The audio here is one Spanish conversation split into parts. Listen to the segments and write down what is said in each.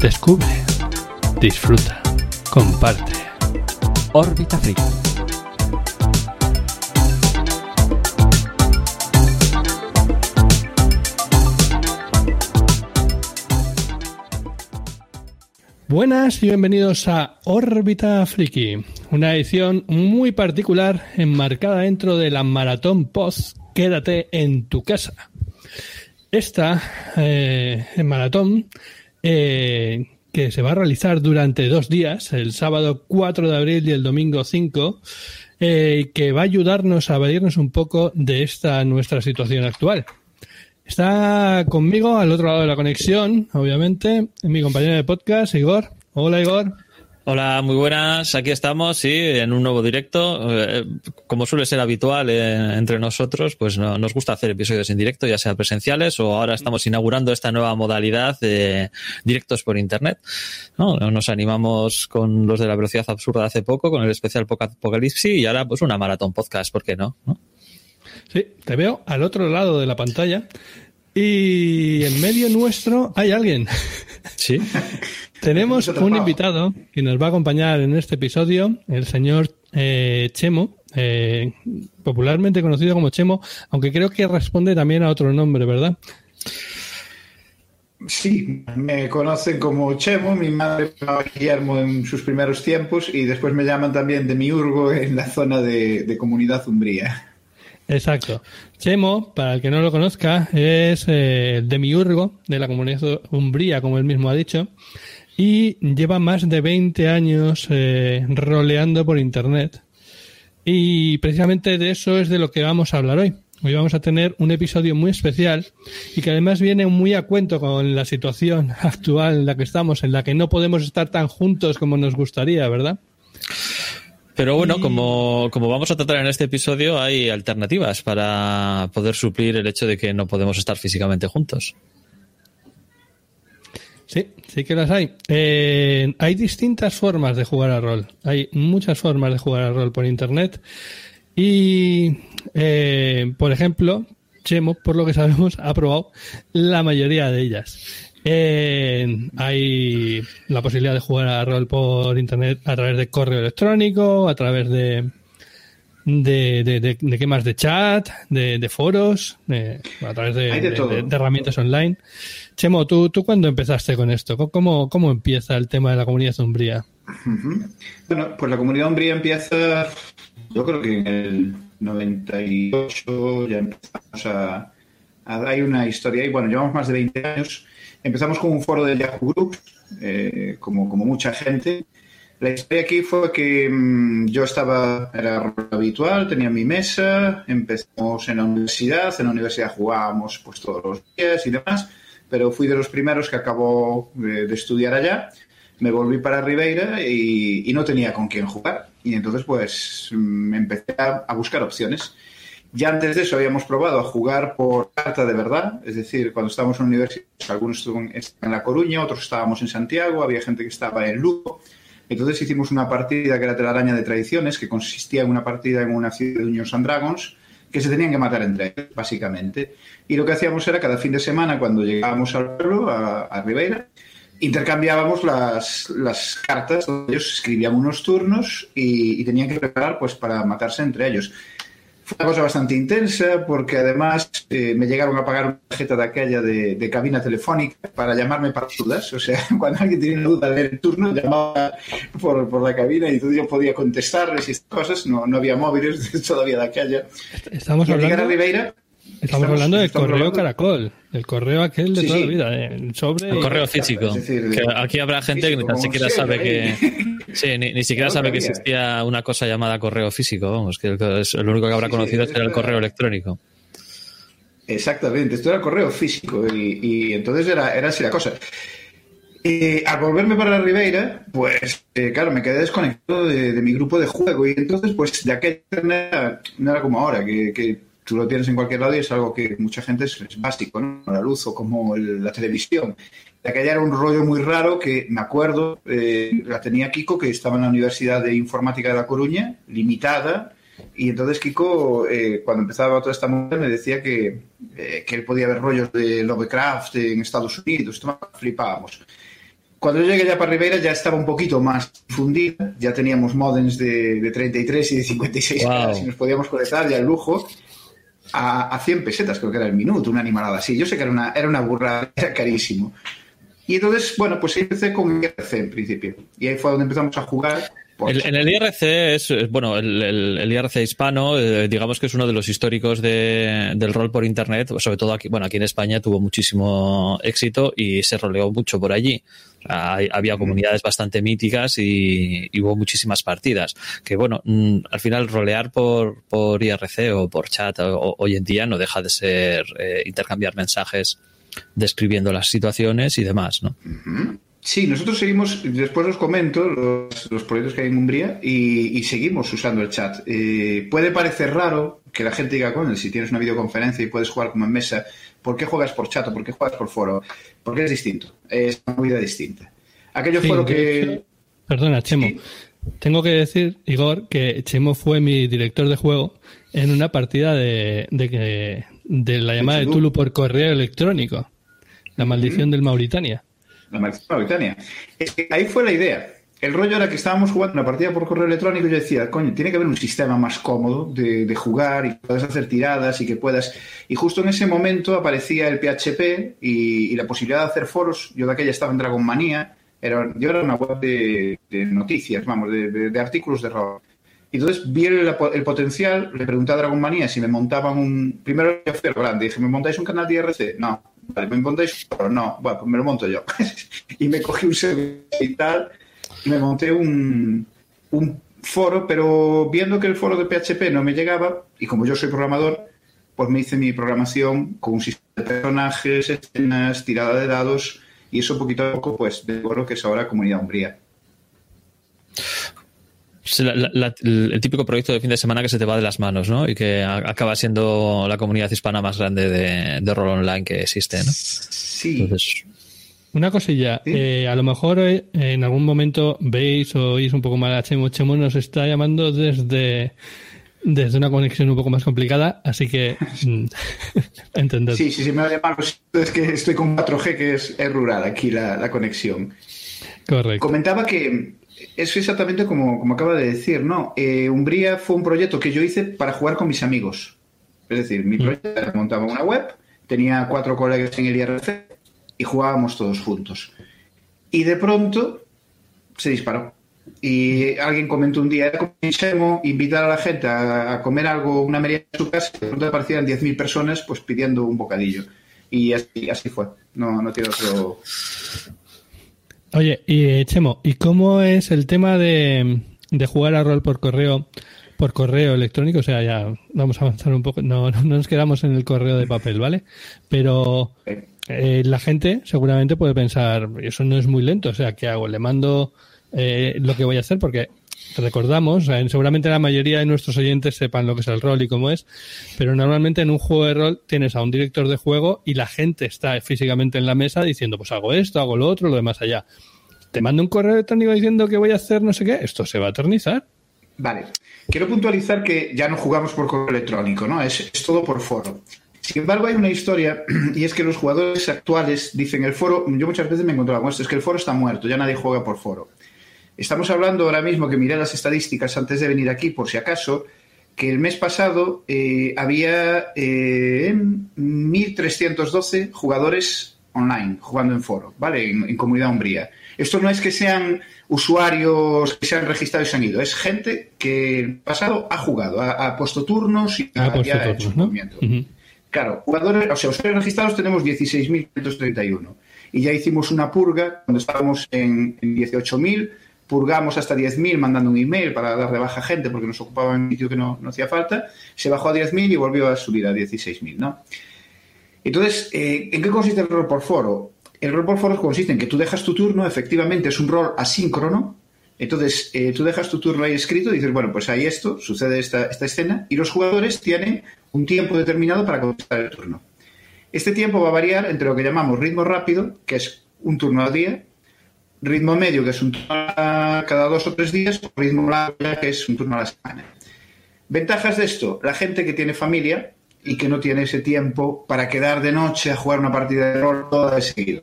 Descubre, disfruta, comparte. Órbita Friki. Buenas y bienvenidos a Órbita Friki, una edición muy particular enmarcada dentro de la Maratón Post Quédate en tu casa. Esta eh, maratón eh, que se va a realizar durante dos días, el sábado 4 de abril y el domingo 5, eh, que va a ayudarnos a evadirnos un poco de esta nuestra situación actual. Está conmigo al otro lado de la conexión, obviamente, mi compañero de podcast, Igor. Hola, Igor. Hola, muy buenas. Aquí estamos, sí, en un nuevo directo. Eh, como suele ser habitual eh, entre nosotros, pues nos gusta hacer episodios en directo, ya sea presenciales o ahora estamos inaugurando esta nueva modalidad de directos por internet. ¿no? Nos animamos con los de la velocidad absurda hace poco, con el especial Apocalipsis y ahora pues una maratón podcast, ¿por qué no? ¿no? Sí, te veo al otro lado de la pantalla y en medio nuestro hay alguien. Sí. Tenemos un invitado que nos va a acompañar en este episodio, el señor eh, Chemo, eh, popularmente conocido como Chemo, aunque creo que responde también a otro nombre, ¿verdad? Sí, me conocen como Chemo, mi madre llamaba Guillermo en sus primeros tiempos y después me llaman también de Miurgo en la zona de, de Comunidad Umbría. Exacto. Chemo, para el que no lo conozca, es eh, demiurgo de la comunidad umbría, como él mismo ha dicho, y lleva más de 20 años eh, roleando por Internet. Y precisamente de eso es de lo que vamos a hablar hoy. Hoy vamos a tener un episodio muy especial y que además viene muy a cuento con la situación actual en la que estamos, en la que no podemos estar tan juntos como nos gustaría, ¿verdad? Pero bueno, como, como vamos a tratar en este episodio, hay alternativas para poder suplir el hecho de que no podemos estar físicamente juntos. Sí, sí que las hay. Eh, hay distintas formas de jugar a rol. Hay muchas formas de jugar a rol por internet. Y, eh, por ejemplo, Chemo, por lo que sabemos, ha probado la mayoría de ellas. Eh, hay la posibilidad de jugar a rol por internet a través de correo electrónico, a través de de, de, de, de quemas de chat, de, de foros, a través de, herramientas online. Chemo, ¿tú, ¿tú cuándo empezaste con esto? ¿Cómo, ¿Cómo empieza el tema de la comunidad umbría? Bueno, pues la comunidad umbría empieza, yo creo que en el 98 ya empezamos a, a hay una historia, y bueno, llevamos más de 20 años. Empezamos con un foro de Yahoo Group, eh, como, como mucha gente, la historia aquí fue que mmm, yo estaba, era habitual, tenía mi mesa, empezamos en la universidad, en la universidad jugábamos pues todos los días y demás, pero fui de los primeros que acabó de, de estudiar allá, me volví para Ribeira y, y, no tenía con quién jugar. Y entonces pues me empecé a, a buscar opciones. Ya antes de eso habíamos probado a jugar por carta de verdad, es decir, cuando estábamos en la universidad, algunos estaban en La Coruña, otros estábamos en Santiago, había gente que estaba en Lugo. Entonces hicimos una partida que era telaraña de tradiciones, que consistía en una partida en una ciudad de Dungeons and Dragons, que se tenían que matar entre ellos, básicamente. Y lo que hacíamos era cada fin de semana, cuando llegábamos al pueblo, a, a Ribeira, intercambiábamos las, las, cartas, ellos escribían unos turnos y, y, tenían que preparar pues, para matarse entre ellos. Fue una cosa bastante intensa porque además eh, me llegaron a pagar una tarjeta de aquella de, de, cabina telefónica para llamarme para dudas. O sea, cuando alguien tenía duda del turno, llamaba por, por, la cabina y yo podía contestarles y estas cosas. No, no había móviles todavía de aquella. Estamos y hablando... llegar a Ribeira, Estamos, hablando del correo caracol, el correo aquel de toda la vida, ¿eh? el sobre. El correo físico. aquí habrá gente que ni siquiera sabe que. Sí, ni, siquiera sabe que existía una cosa llamada correo físico, vamos, que lo único que habrá conocido será el correo electrónico. Exactamente, esto era correo físico y, entonces era, era así la cosa. Y al volverme para la Ribeira, pues eh, claro, me quedé desconectado de, mi grupo de juego y entonces pues de aquella manera no era como ahora, que, tú lo tienes en cualquier lado y es algo que mucha gente es, básico, ¿no? La luz o como la televisión. De aquella era un rollo muy raro que me acuerdo, eh, la tenía Kiko que estaba en la Universidad de Informática de La Coruña, limitada, y entonces Kiko, eh, cuando empezaba toda esta movida, me decía que, que él podía ver rollos de Lovecraft en Estados Unidos, esto flipábamos. Cuando yo llegué ya para Ribeira ya estaba un poquito más difundida, ya teníamos modems de, 33 y de 56 y nos podíamos conectar ya el lujo a, a, 100 pesetas, creo que era el minuto, una animalada así. Yo sé que era una, era una burrada, era carísimo. Y entonces, bueno, pues empecé con IRC en principio. Y ahí fue donde empezamos a jugar en el IRC es, bueno, el, IRC hispano, eh, digamos que es uno de los históricos del rol por internet, sobre todo aquí, bueno, aquí en España tuvo muchísimo éxito y se roleó mucho por allí. había comunidades bastante míticas y, hubo muchísimas partidas. Que bueno, mm, al final rolear por, por IRC o por chat hoy en día no deja de ser eh, intercambiar mensajes describiendo las situaciones y demás, ¿no? Sí, nosotros seguimos, después os comento los, proyectos que hay en Umbría y, seguimos usando el chat. Eh, puede parecer raro que la gente diga, con si tienes una videoconferencia y puedes jugar como en mesa, ¿por qué juegas por chat o por qué juegas por foro? Porque es distinto, es una vida distinta. Aquello fue lo que... Perdona, Chemo. Tengo que decir, Igor, que Chemo fue mi director de juego en una partida de, de, de la llamada de Tulu por correo electrónico. La maldición del Mauritania la Mauritania. ahí fue la idea. El rollo era que estábamos jugando una partida por correo electrónico y yo decía, coño, tiene que haber un sistema más cómodo de, jugar y puedas hacer tiradas y que puedas... Y justo en ese momento aparecía el PHP y, la posibilidad de hacer foros. Yo de aquella estaba en Dragon Manía. Era, yo era una web de, noticias, vamos, de, artículos de rol. Y entonces vi el, potencial, le pregunté a Dragon Manía si me montaban un... Primero yo fui grande, dije, ¿me montáis un canal de IRC? No. Vale, ¿me montáis No, bueno, pues me lo monto yo. y me cogí un y tal, me monté un, foro, pero viendo que el foro de PHP no me llegaba, y como yo soy programador, pues me hice mi programación con un sistema de personajes, escenas, tirada de dados, y eso poquito a poco, pues, de lo que es ahora Comunidad Umbría el típico proyecto de fin de semana que se te va de las manos, ¿no? Y que acaba siendo la comunidad hispana más grande de, rol online que existe, ¿no? Sí. Una cosilla, eh, a lo mejor eh, en algún momento veis o oís un poco mal a Chemo. Chemo nos está llamando desde, desde una conexión un poco más complicada, así que mm, entended. Sí, sí, sí, me va a llamar. Pues, es que estoy con 4G, que es, rural aquí la, la conexión. Correcto. Comentaba que es exactamente como, como acaba de decir, ¿no? Eh, Umbría fue un proyecto que yo hice para jugar con mis amigos. Es decir, mi mm. proyecto era montaba una web, tenía cuatro colegas en el IRC y jugábamos todos juntos. Y de pronto se disparó. Y alguien comentó un día, era invitar a la gente a, comer algo, una merienda en su casa, y de pronto aparecían 10.000 personas pues pidiendo un bocadillo. Y así, así fue. No, no tiene otro, Oye, y Chemo, ¿y cómo es el tema de, jugar a rol por correo, por correo electrónico? O sea, ya vamos a avanzar un poco, no, no nos quedamos en el correo de papel, ¿vale? Pero eh, la gente seguramente puede pensar, eso no es muy lento, o sea, ¿qué hago? Le mando eh, lo que voy a hacer porque recordamos, seguramente la mayoría de nuestros oyentes sepan lo que es el rol y cómo es, pero normalmente en un juego de rol tienes a un director de juego y la gente está físicamente en la mesa diciendo, pues hago esto, hago lo otro, lo demás allá. Te mando un correo electrónico diciendo que voy a hacer no sé qué, esto se va a eternizar. Vale. Quiero puntualizar que ya no jugamos por correo electrónico, ¿no? Es, es todo por foro. Sin embargo, hay una historia y es que los jugadores actuales dicen el foro, yo muchas veces me encontraba con esto, es que el foro está muerto, ya nadie juega por foro. Estamos hablando ahora mismo, que miré las estadísticas antes de venir aquí, por si acaso, que el mes pasado eh, había 1.312 eh, jugadores online jugando en foro, ¿vale? En, Comunidad Umbría. Esto no es que sean usuarios que se han registrado y se han ido, es gente que el pasado ha jugado, ha, puesto turnos y ha, puesto turnos, ¿no? Claro, jugadores, o sea, usuarios registrados tenemos 16.531 y ya hicimos una purga cuando estábamos en, en 18.000, purgamos hasta 10.000 mandando un email para dar de baja gente porque nos ocupaba un sitio que no, hacía falta, se bajó a 10.000 y volvió a subir a 16.000, ¿no? Entonces, eh, ¿en qué consiste el rol por foro? El rol por foro consiste en que tú dejas tu turno, efectivamente es un rol asíncrono, entonces, eh, tú dejas tu turno ahí escrito y dices, bueno, pues hay esto, sucede esta, esta escena, y los jugadores tienen un tiempo determinado para contestar el turno. Este tiempo va a variar entre lo que llamamos ritmo rápido, que es un turno al día, ritmo medio, que es un turno cada dos o tres días, o ritmo largo, que es un turno a la semana. Ventajas de esto, la gente que tiene familia y que no tiene ese tiempo para quedar de noche a jugar una partida de rol toda de seguido.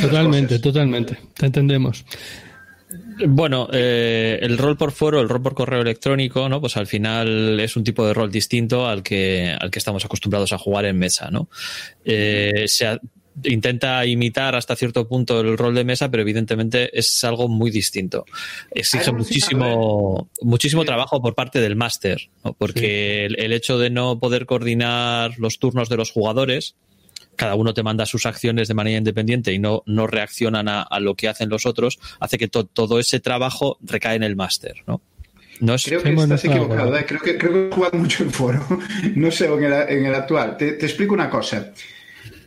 Totalmente, cosas. totalmente. Te entendemos. Bueno, eh, el rol por foro, el rol por correo electrónico, ¿no? Pues al final es un tipo de rol distinto al que, al que estamos acostumbrados a jugar en mesa, ¿no? Eh, se intenta imitar hasta cierto punto el rol de mesa, pero evidentemente es algo muy distinto. Exige muchísimo, muchísimo trabajo por parte del máster, ¿no? porque sí. el, el hecho de no poder coordinar los turnos de los jugadores, cada uno te manda sus acciones de manera independiente y no, no reaccionan a, a lo que hacen los otros, hace que to, todo ese trabajo recae en el máster, ¿no? No es... Creo que estás equivocado, ¿eh? creo, que, creo que he jugado mucho en foro, no sé en el, en el actual. Te, te, explico una cosa.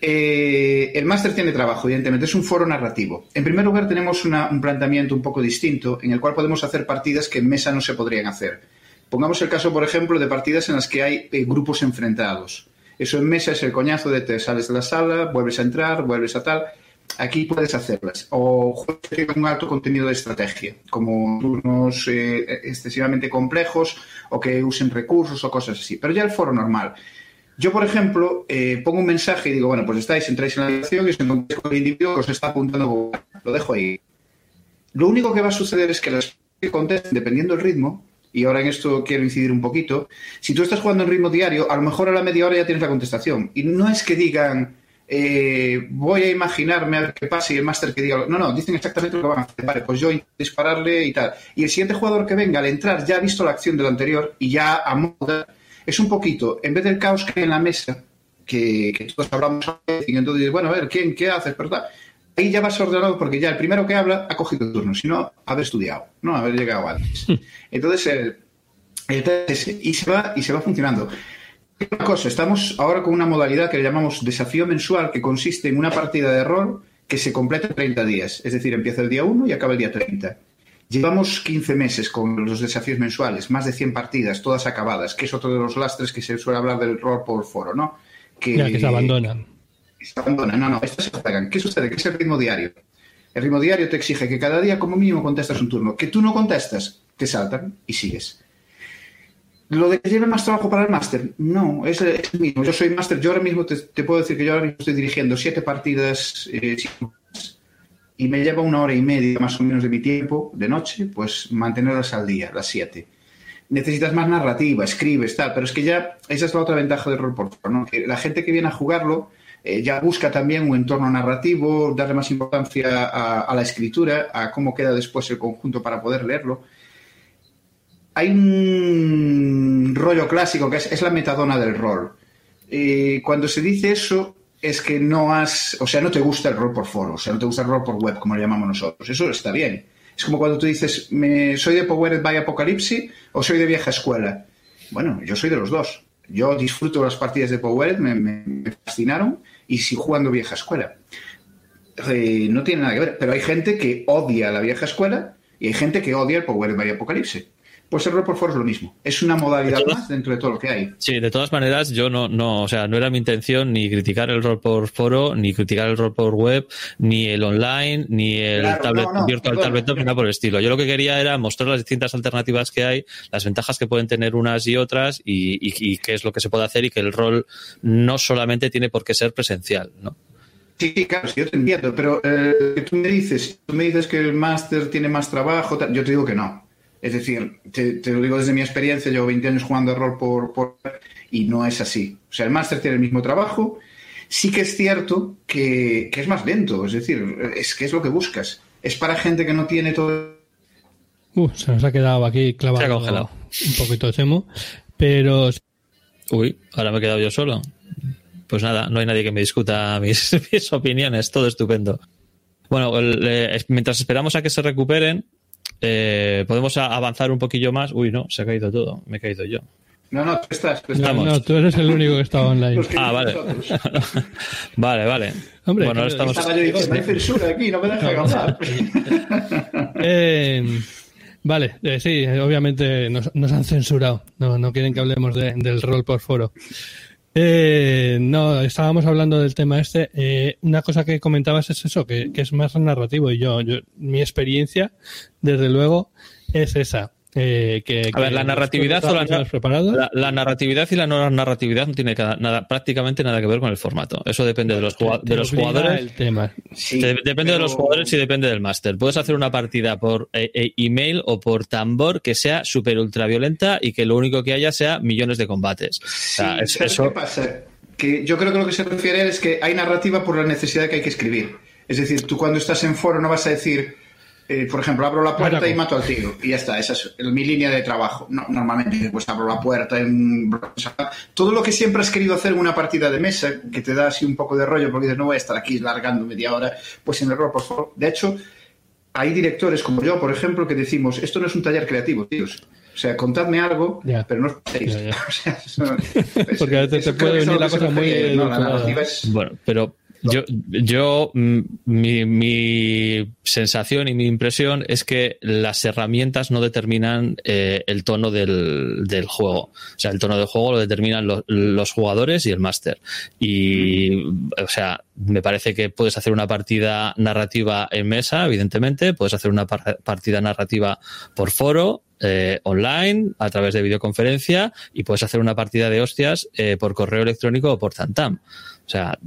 Eh, el máster tiene trabajo, evidentemente, es un foro narrativo. En primer lugar, tenemos un planteamiento un poco distinto en el cual podemos hacer partidas que en mesa no se podrían hacer. Pongamos el caso, por ejemplo, de partidas en las que hay eh, grupos enfrentados. Eso en mesa es el coñazo de te sales de la sala, vuelves a entrar, vuelves a tal. Aquí puedes hacerlas. O juegos un alto contenido de estrategia, como turnos eh, excesivamente complejos o que usen recursos o cosas así. Pero ya el foro normal. Yo, por ejemplo, eh, pongo un mensaje y digo, bueno, pues estáis, entráis en la habitación y os encontráis con el individuo que os está apuntando. Lo dejo ahí. Lo único que va a suceder es que las que contesten, dependiendo del ritmo, y ahora en esto quiero incidir un poquito, si tú estás jugando en ritmo diario, a lo mejor a la media hora ya tienes la contestación. Y no es que digan, eh, voy a imaginarme a ver qué pasa y el máster que diga. No, no, dicen exactamente lo que van a hacer. Vale, pues yo dispararle y tal. Y el siguiente jugador que venga al entrar ya ha visto la acción del anterior y ya a moda. Es un poquito, en vez del caos que hay en la mesa, que, que todos hablamos y entonces dices, bueno, a ver, ¿quién qué haces? ¿Verdad? ahí ya vas ordenado porque ya el primero que habla ha cogido el turno, si no, haber estudiado, no haber llegado antes. Entonces, el, el y se va y se va funcionando. Una cosa, estamos ahora con una modalidad que le llamamos desafío mensual, que consiste en una partida de rol que se completa en 30 días, es decir, empieza el día 1 y acaba el día 30. Llevamos 15 meses con los desafíos mensuales, más de 100 partidas, todas acabadas, que es otro de los lastres que se suele hablar del rol por foro, ¿no? Que, ya, que se abandonan se abandonan. No, no, estas se juegan. ¿Qué sucede? Que es el ritmo diario. El ritmo diario te exige que cada día, como mínimo, contestas un turno. Que tú no contestas, te saltan y sigues. ¿Lo de que lleve más trabajo para el máster? No, es, el mismo. Yo soy máster, yo ahora mismo te, te, puedo decir que yo ahora mismo estoy dirigiendo siete partidas eh, y me lleva una hora y media más o menos de mi tiempo de noche, pues mantenerlas al día, las siete. Necesitas más narrativa, escribes, tal, pero es que ya esa es la otra ventaja del rol por ¿no? Que la gente que viene a jugarlo eh, ya busca también un entorno narrativo, darle más importancia a, a, la escritura, a cómo queda después el conjunto para poder leerlo. Hay un rollo clásico que es, es la metadona del rol. Eh, cuando se dice eso, es que no has, o sea, no te gusta el rol por foro, o sea, no te gusta el rol por web, como lo llamamos nosotros. Eso está bien. Es como cuando tú dices, me, ¿soy de Powered by Apocalypse o soy de vieja escuela? Bueno, yo soy de los dos. Yo disfruto las partidas de Powered, me, me, fascinaron y si jugando vieja escuela. Eh, no tiene nada que ver, pero hay gente que odia la vieja escuela y hay gente que odia el Power by Apocalipsis. Pues el rol por foro es lo mismo. Es una modalidad todas, más dentro de todo lo que hay. Sí, de todas maneras, yo no, no, o sea, no era mi intención ni criticar el rol por foro, ni criticar el rol por web, ni el online, ni el claro, tablet, no, no, virtual perdón, tabletop, ni nada por el estilo. Yo lo que quería era mostrar las distintas alternativas que hay, las ventajas que pueden tener unas y otras, y, y, y qué es lo que se puede hacer, y que el rol no solamente tiene por qué ser presencial, ¿no? Sí, claro, sí, yo te entiendo, pero eh, tú me dices, tú me dices que el máster tiene más trabajo, yo te digo que no. Es decir, te, te, lo digo desde mi experiencia, llevo 20 años jugando a rol por, por, y no es así. O sea, el máster tiene el mismo trabajo. Sí que es cierto que, que, es más lento, es decir, es que es lo que buscas. Es para gente que no tiene todo. Uh, se nos ha quedado aquí clavado se ha congelado. un poquito de semo, pero Uy, ahora me he quedado yo solo. Pues nada, no hay nadie que me discuta mis, mis opiniones, todo estupendo. Bueno, el, eh, mientras esperamos a que se recuperen, eh, podemos avanzar un poquillo más. Uy, no, se ha caído todo, me he caído yo. No, no, tú estás. Tú estás. Estamos. no, tú eres el único que estaba online. Que Ah, vale. vale, vale. Hombre, bueno, ahora estamos. Estaba yo diciendo, hay censura aquí, no me dejan hablar. Eh, vale, eh, sí, obviamente nos, nos han censurado. No, no quieren que hablemos de- del rol por foro. Eh, no, estábamos hablando del tema este. Eh, una cosa que comentabas es eso, que, que es más narrativo. Y yo, yo, mi experiencia, desde luego, es esa. Eh, que, A ver, la narratividad o la, la, la narratividad y la no narratividad no tiene nada, prácticamente nada que ver con el formato. Eso depende de los, Te de los jugadores. El tema. Sí, De- depende de los jugadores y depende del máster. Puedes hacer una partida por eh, eh, email o por tambor que sea súper ultraviolenta y que lo único que haya sea millones de combates. O sea, Sí, es- ¿sabes eso, qué pasa? Que yo creo que lo que se refiere es que hay narrativa por la necesidad que hay que escribir. Es decir, tú cuando estás en foro no vas a decir, eh, por ejemplo, abro la puerta y mato al tío. Y ya está, esa es mi línea de trabajo. No, normalmente, pues abro la puerta en... Todo lo que siempre has querido hacer en una partida de mesa, que te da así un poco de rollo, porque dices, no voy a estar aquí largando media hora, pues en el rol, por favor. De hecho, hay directores como yo, por ejemplo, que decimos, esto no es un taller creativo, tíos. O sea, contadme algo, Ya. pero no os paséis. Ya, ya. O sea, eso- Porque a veces te puede venir la cosa muy refiere, ¿no? La edulcorada. narrativa es... bueno, pero yo, yo mm, mi, sensación y mi impresión es que las herramientas no determinan eh, el tono del, juego. O sea, el tono del juego lo determinan lo- los jugadores y el máster. Y, o sea, me parece que puedes hacer una partida narrativa en mesa, evidentemente, puedes hacer una par- partida narrativa por foro, eh, online, a través de videoconferencia, y puedes hacer una partida de hostias eh, por correo electrónico o por Tantam. O sea,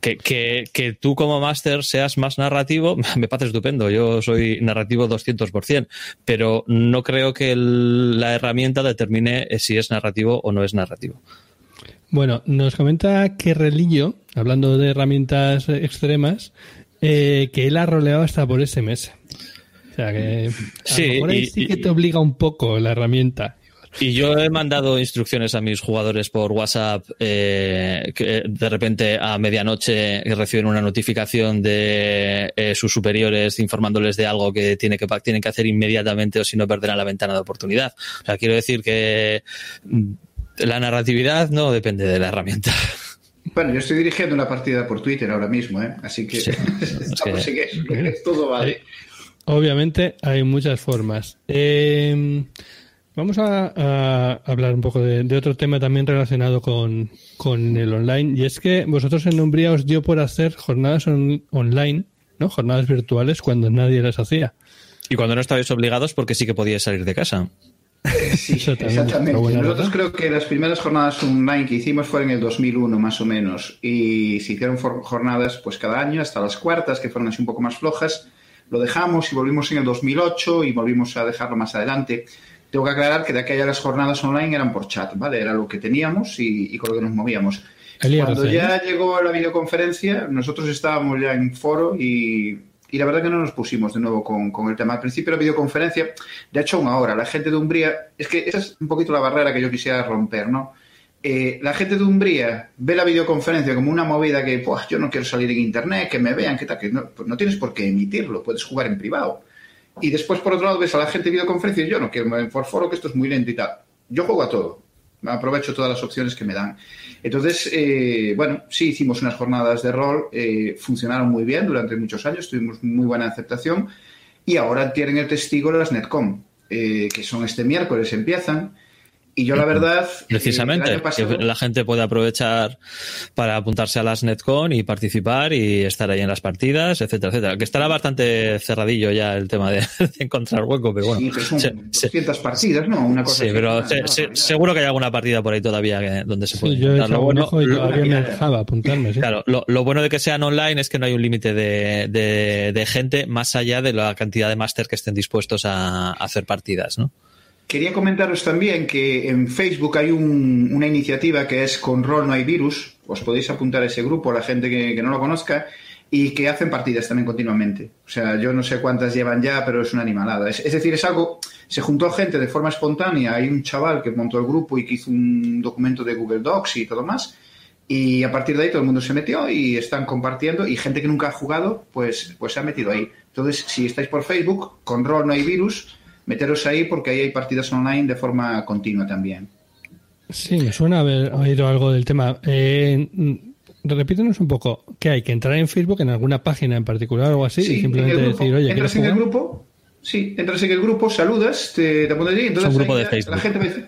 que, que, que tú como máster seas más narrativo, me parece estupendo. Yo soy narrativo 200%, pero no creo que el- la herramienta determine eh, si es narrativo o no es narrativo. Bueno, nos comenta que Relillo, hablando de herramientas extremas, eh, que él ha roleado hasta por SMS. O sea que a Sí, lo mejor ahí y- sí que te obliga un poco la herramienta. Y yo he mandado instrucciones a mis jugadores por WhatsApp eh, que de repente a medianoche reciben una notificación de eh, sus superiores informándoles de algo que, tiene que tienen que hacer inmediatamente o si no perderán la ventana de oportunidad. O sea, quiero decir que mm, la narratividad no depende de la herramienta. Bueno, yo estoy dirigiendo una partida por Twitter ahora mismo, ¿eh? Así que... Sí, estamos es que- en eso, que todo vale. Obviamente hay muchas formas. Eh, vamos a, a hablar un poco de, de otro tema también relacionado con, con el online. Y es que vosotros en Umbría os dio por hacer jornadas on- online, ¿no? Jornadas virtuales cuando nadie las hacía. Y cuando no estabais obligados, porque sí que podíais salir de casa. Sí, exactamente. Nosotros creo que las primeras jornadas online que hicimos fueron en el 2001 más o menos y se hicieron jornadas pues cada año hasta las cuartas que fueron así un poco más flojas. Lo dejamos y volvimos en el 2008 y volvimos a dejarlo más adelante. Tengo que aclarar que de aquellas las jornadas online eran por chat, ¿vale? Era lo que teníamos y, y con lo que nos movíamos. El Cuando ya llegó la videoconferencia, nosotros estábamos ya en foro y, y la verdad que no nos pusimos de nuevo con, con el tema. Al principio la videoconferencia, de hecho aún ahora, la gente de Umbría, es que esa es un poquito la barrera que yo quisiera romper, ¿no? Eh, la gente de Umbría ve la videoconferencia como una movida que, pues yo no quiero salir en internet, que me vean, que tal, que no, pues no tienes por qué emitirlo, puedes jugar en privado. Y después, por otro lado, ves a la gente de videoconferencia y yo no quiero por foro que esto es muy lento. Yo juego a todo. Aprovecho todas las opciones que me dan. Entonces, eh, bueno, sí hicimos unas jornadas de rol, eh, funcionaron muy bien durante muchos años, tuvimos muy buena aceptación y ahora tienen el testigo las Netcom, eh, que son este miércoles, empiezan. Y yo la verdad... eh, Precisamente, el año pasado- que la gente puede aprovechar para apuntarse a las Netcon y participar y estar ahí en las partidas, etcétera, etcétera. Que estará bastante cerradillo ya el tema de, de encontrar hueco, pero bueno. Sí, pero son Se- se- 200 partidas, ¿no? Una cosa sí, así. pero se- seguro que hay alguna partida por ahí todavía que- donde se puede Sí, yo Lo bueno- ojo y lo- todavía me dejaba apuntarme. ¿sí? Claro, lo, lo bueno de que sean online es que no hay un límite de, de- de gente más allá de la cantidad de máster que estén dispuestos a, a hacer partidas, ¿no? Quería comentaros también que en Facebook hay un- una iniciativa que es Con Rol no hay virus. Os podéis apuntar a ese grupo, la gente que, que no lo conozca. y que hacen partidas también continuamente. O sea, yo no sé cuántas llevan ya, pero es una animalada. Es, es, decir, es algo, se juntó gente de forma espontánea, hay un chaval que montó el grupo y que hizo un documento de Google Docs y todo más, y a partir de ahí todo el mundo se metió y están compartiendo y gente que nunca ha jugado, pues, pues se ha metido ahí. Entonces, si estáis por Facebook, con rol no hay virus, meteros ahí porque ahí hay partidas online de forma continua también. Sí, me suena haber oído algo del tema. Eh, repítenos un poco, ¿qué hay? ¿Que entrar en Facebook en alguna página en particular o algo así? Sí, y simplemente en el grupo, decir, oye, entras en el grupo, sí, entras en el grupo, saludas, te, te pones allí, entonces Es un grupo de Facebook. la gente me dice,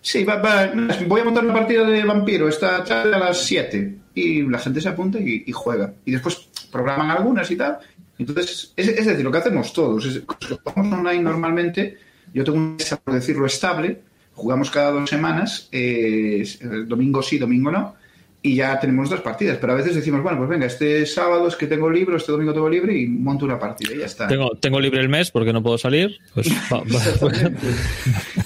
sí, va, va, voy a montar una partida de vampiro esta tarde a las 7 y la gente se apunta y, y juega. Y después programan algunas y tal. Entonces, es, es decir, lo que hacemos todos, es, los que jugamos online normalmente, yo tengo una mesa, por decirlo, estable, jugamos cada dos semanas, eh, domingo sí, domingo no, y ya tenemos dos partidas. Pero a veces decimos, bueno, pues venga, este sábado es que tengo libre, este domingo tengo libre y monto una partida y ya está. Tengo, tengo libre el mes porque no puedo salir. Pues va- va-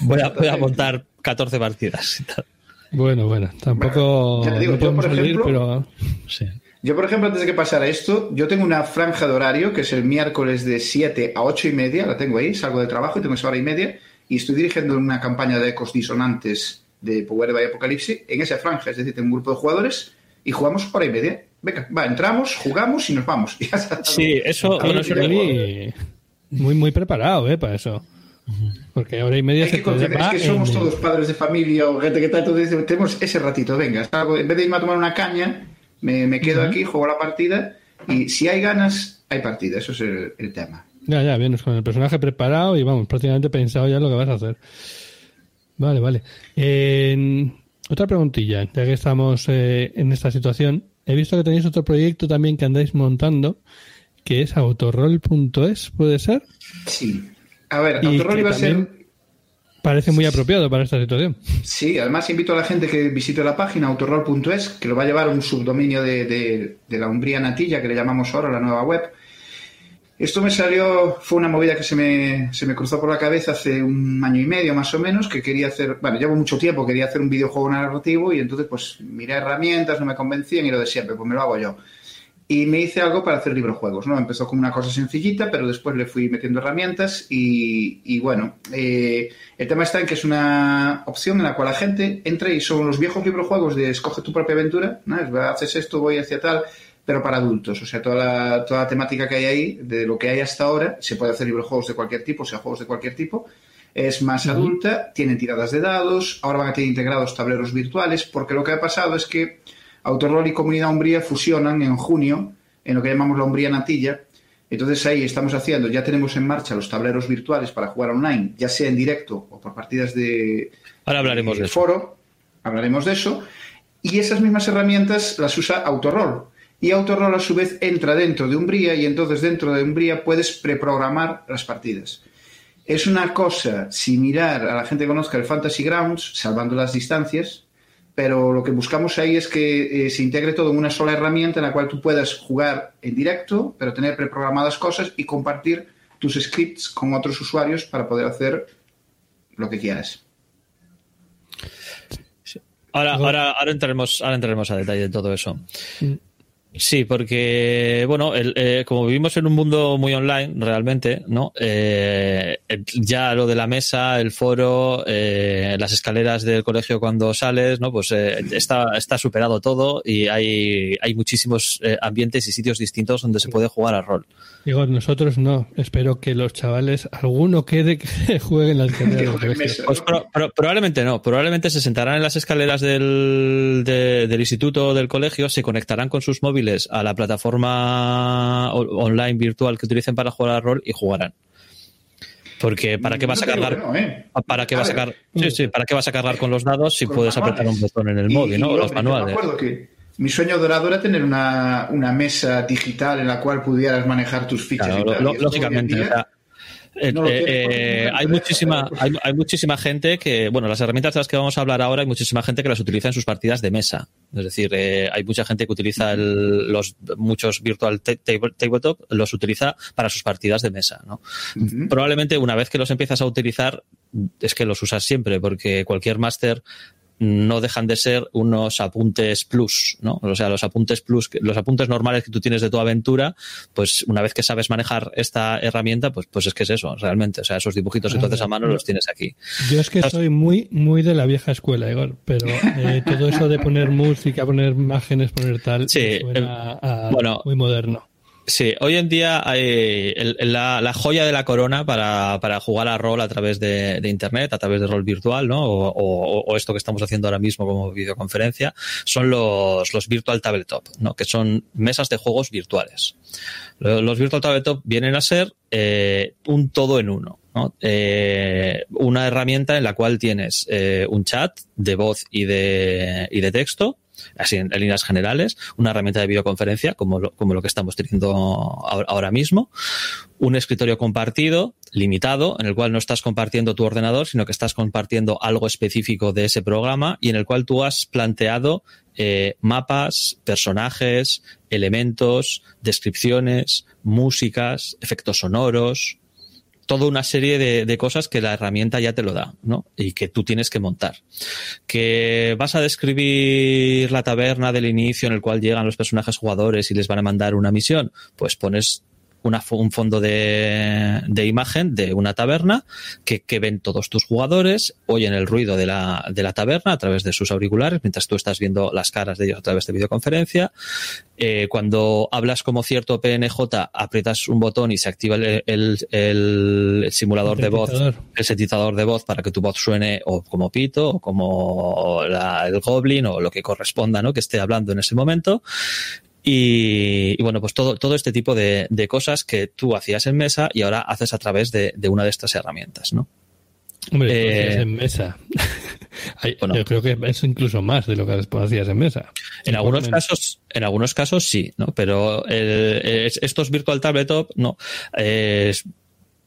voy, a, voy a montar 14 partidas. y tal. Bueno, bueno, tampoco ya te digo, no yo, salir, ejemplo, pero Sí. Yo, por ejemplo, antes de que pasara esto, yo tengo una franja de horario que es el miércoles de 7 a 8 y media, la tengo ahí, salgo de trabajo y tengo esa hora y media, y estoy dirigiendo una campaña de ecos disonantes de Power by Apocalipsis en esa franja, es decir, tengo un grupo de jugadores y jugamos hora y media. Venga, va, entramos, jugamos y nos vamos. Y. Sí, eso, bueno, eso Eli, muy, muy preparado, ¿eh? Para eso. Porque hora y media Hay se que es que somos en- todos padres de familia o gente que tal, entonces tenemos ese ratito, venga, salgo, en vez de irme a tomar una caña, me, me quedo aquí, juego la partida y si hay ganas, hay partida, eso es el, el tema. Ya, ya, vienes con el personaje preparado y vamos, prácticamente pensado ya lo que vas a hacer. Vale, vale. Eh, otra preguntilla, ya que estamos eh, en esta situación. He visto que tenéis otro proyecto también que andáis montando, que es autorroll.es, ¿puede ser? Sí. A ver, Y Autorroll que iba a ser... Parece muy apropiado para esta situación. Sí, además invito a la gente que visite la página autorroll.es, que lo va a llevar a un subdominio de, de- de la Umbría Natilla, que le llamamos ahora la nueva web. Esto me salió, fue una movida que se me, se me cruzó por la cabeza hace un año y medio más o menos, que quería hacer, bueno, llevo mucho tiempo, quería hacer un videojuego narrativo y entonces pues miré herramientas, no me convencían y lo de siempre, pues me lo hago yo. Y me hice algo para hacer librojuegos, ¿no? Empezó con una cosa sencillita, pero después le fui metiendo herramientas y, y bueno, eh, el tema está en que es una opción en la cual la gente entra y son los viejos librojuegos de escoge tu propia aventura, ¿no? Es, haces esto, voy hacia tal, pero para adultos. O sea, toda la, toda la temática que hay ahí, de lo que hay hasta ahora, se puede hacer librojuegos de cualquier tipo, o sea, juegos de cualquier tipo. Es más adulta, tienen tiradas de dados, ahora van a tener integrados tableros virtuales, porque lo que ha pasado es que Autorroll y Comunidad Umbría fusionan en junio en lo que llamamos la Umbría Natilla. Entonces ahí estamos haciendo, ya tenemos en marcha los tableros virtuales para jugar online, ya sea en directo o por partidas de, Ahora hablaremos de eso. foro, hablaremos de eso, y esas mismas herramientas las usa Autorroll. Y Autorroll a su vez entra dentro de Umbría y entonces dentro de Umbría puedes preprogramar las partidas. Es una cosa similar a la gente que conozca el Fantasy Grounds, salvando las distancias, pero lo que buscamos ahí es que eh, se integre todo en una sola herramienta en la cual tú puedas jugar en directo, pero tener preprogramadas cosas y compartir tus scripts con otros usuarios para poder hacer lo que quieras. Ahora, ahora, ahora entraremos, ahora entraremos a detalle de todo eso. Sí, porque, bueno, el, eh, como vivimos en un mundo muy online, realmente, ¿no? Eh, ya lo de la mesa, el foro, eh, las escaleras del colegio cuando sales, ¿no? Pues eh, está, está superado todo y hay, hay muchísimos eh, ambientes y sitios distintos donde se puede jugar a rol. Digo, nosotros no. Espero que los chavales, alguno quede que jueguen mesa, Pues ¿no? pro- pro- probablemente no, probablemente se sentarán en las escaleras del, de- del instituto o del colegio, se conectarán con sus móviles a la plataforma online virtual que utilicen para jugar al rol y jugarán. Porque ¿para qué vas a No cargar? no, ¿eh? ¿Para qué A vas a cargar? Sí, sí, ¿para qué vas a cargar con los dados si con puedes apretar un botón en el Y- móvil, ¿no? y, O los manuales. Me acuerdo que mi sueño dorado era tener una, una mesa digital en la cual pudieras manejar tus fichas. Claro, y tal. lo- Y esto lógicamente, o sea, eh, no eh, eh, hay muchísima hay, hay muchísima gente que bueno las herramientas de las que vamos a hablar ahora hay muchísima gente que las utiliza en sus partidas de mesa es decir hay mucha gente que utiliza el- los muchos virtual ta- table- tabletop los utiliza para sus partidas de mesa ¿no? Probablemente una vez que los empiezas a utilizar es que los usas siempre porque cualquier máster no dejan de ser unos apuntes plus, ¿no? O sea, los apuntes plus, los apuntes normales que tú tienes de tu aventura, pues una vez que sabes manejar esta herramienta, pues, pues es que es eso, realmente. O sea, esos dibujitos que tú haces a mano los tienes aquí. Yo es que soy muy, muy de la vieja escuela, Igor, pero eh, todo eso de poner música, poner imágenes, poner tal, sí, suena a muy moderno. Sí, hoy en día hay la, joya de la corona para, jugar a rol a través de, Internet, a través de rol virtual, ¿no? O, esto que estamos haciendo ahora mismo como videoconferencia, son los, los Virtual Tabletop, ¿no? Que son mesas de juegos virtuales. Los Virtual Tabletop vienen a ser eh, un todo en uno. ¿no? Eh, una herramienta en la cual tienes eh, un chat de voz y de, y de texto, así en, líneas generales, una herramienta de videoconferencia como lo, como lo que estamos teniendo ahora mismo, un escritorio compartido, limitado, en el cual no estás compartiendo tu ordenador, sino que estás compartiendo algo específico de ese programa y en el cual tú has planteado eh, mapas, personajes, elementos, descripciones, músicas, efectos sonoros, toda una serie de, cosas que la herramienta ya te lo da, ¿no? Y que tú tienes que montar. Que vas a describir la taberna del inicio en el cual llegan los personajes jugadores y les van a mandar una misión, pues pones un fondo de, imagen de una taberna que, ven todos tus jugadores, oyen el ruido de la, de la taberna a través de sus auriculares, mientras tú estás viendo las caras de ellos a través de videoconferencia. Eh, cuando hablas como cierto PNJ, aprietas un botón y se activa el, el, simulador de voz, el sintetizador de voz para que tu voz suene o como Pito o como el Goblin o lo que corresponda, ¿no? Que esté hablando en ese momento. Y, bueno, pues todo, todo este tipo de, cosas que tú hacías en mesa y ahora haces a través de, una de estas herramientas, ¿no? Hombre, eh, en mesa. Yo creo que es incluso más de lo que hacías en mesa. En algunos casos, en algunos casos sí, ¿no? Pero estos virtual tabletop, no. Eh,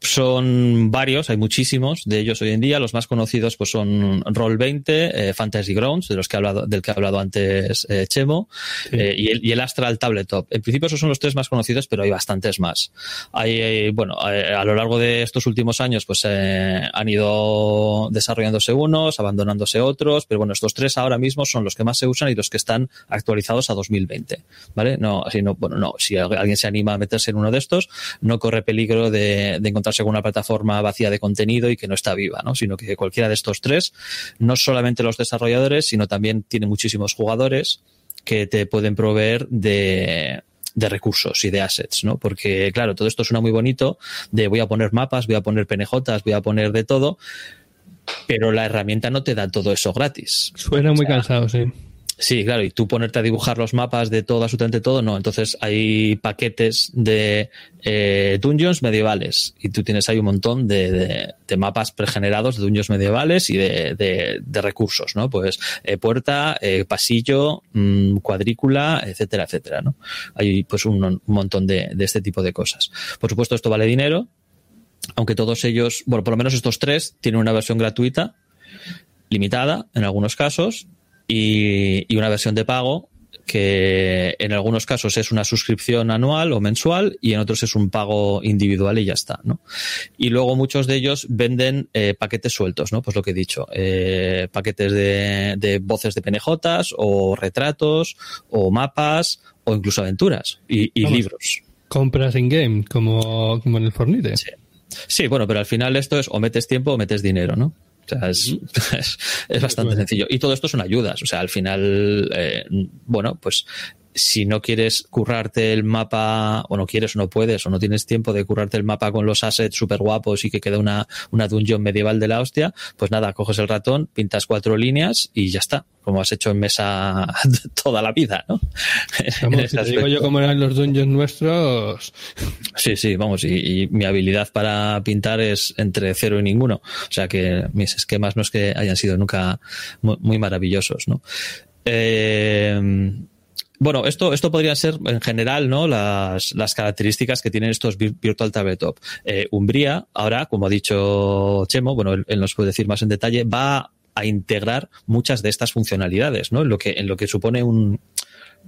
son varios, hay muchísimos de ellos hoy en día. Los más conocidos pues son Roll20, eh, Fantasy Grounds, de los que ha hablado, del que ha hablado antes eh, Chemo, eh, y, el, y, el, Astral Tabletop. En principio esos son los tres más conocidos, pero hay bastantes más. Hay, bueno, a lo largo de estos últimos años pues han ido desarrollándose unos, abandonándose otros, pero bueno, estos tres ahora mismo son los que más se usan y los que están actualizados a 2020, ¿vale? No, así no, bueno, no, si alguien se anima a meterse en uno de estos, no corre peligro de, de encontrar según una plataforma vacía de contenido y que no está viva, ¿no? Sino que cualquiera de estos tres, no solamente los desarrolladores, sino también tiene muchísimos jugadores que te pueden proveer de, de recursos y de assets, ¿no? Porque, claro, todo esto suena muy bonito, de voy a poner mapas, voy a poner PNJs, voy a poner de todo, pero la herramienta no te da todo eso gratis. Suena muy cansado, sí. Sí, claro, y tú ponerte a dibujar los mapas de todo, absolutamente todo, no. Entonces hay paquetes de eh, dungeons medievales y tú tienes ahí un montón de, mapas pregenerados de dungeons medievales y de, recursos, ¿no? Pues eh, puerta, eh, pasillo, mm, cuadrícula, etcétera, etcétera, ¿no? Hay pues un, un montón de, de este tipo de cosas. Por supuesto, esto vale dinero, aunque todos ellos, bueno, por lo menos estos tres tienen una versión gratuita, limitada en algunos casos, y, una versión de pago que en algunos casos es una suscripción anual o mensual y en otros es un pago individual y ya está, ¿no? Y luego muchos de ellos venden eh, paquetes sueltos, ¿no? Pues lo que he dicho, eh, paquetes de, voces de PNJs o retratos o mapas o incluso aventuras y, libros. Compras in-game, como, como en el Fornite. Sí. sí, bueno, pero al final esto es o metes tiempo o metes dinero, ¿no? O sea, es, es, bastante sencillo. Y todo esto son ayudas. O sea, al final, eh, bueno, pues si no quieres currarte el mapa, o no quieres o no puedes, o no tienes tiempo de currarte el mapa con los assets súper guapos y que queda una, una dungeon medieval de la hostia, pues nada, coges el ratón, pintas cuatro líneas y ya está, como has hecho en mesa toda la vida, ¿no? Vamos, te digo yo cómo eran los dungeons nuestros. Sí, sí, vamos, y, mi habilidad para pintar es entre cero y ninguno. O sea que mis esquemas no es que hayan sido nunca muy, muy maravillosos, ¿no? Eh, bueno, esto, esto podría ser en general, ¿no? Las, las características que tienen estos Virtual Tabletop. Eh, Umbría, ahora, como ha dicho Chemo, bueno, él, nos puede decir más en detalle, va a integrar muchas de estas funcionalidades, ¿no? En lo que, en lo que supone un,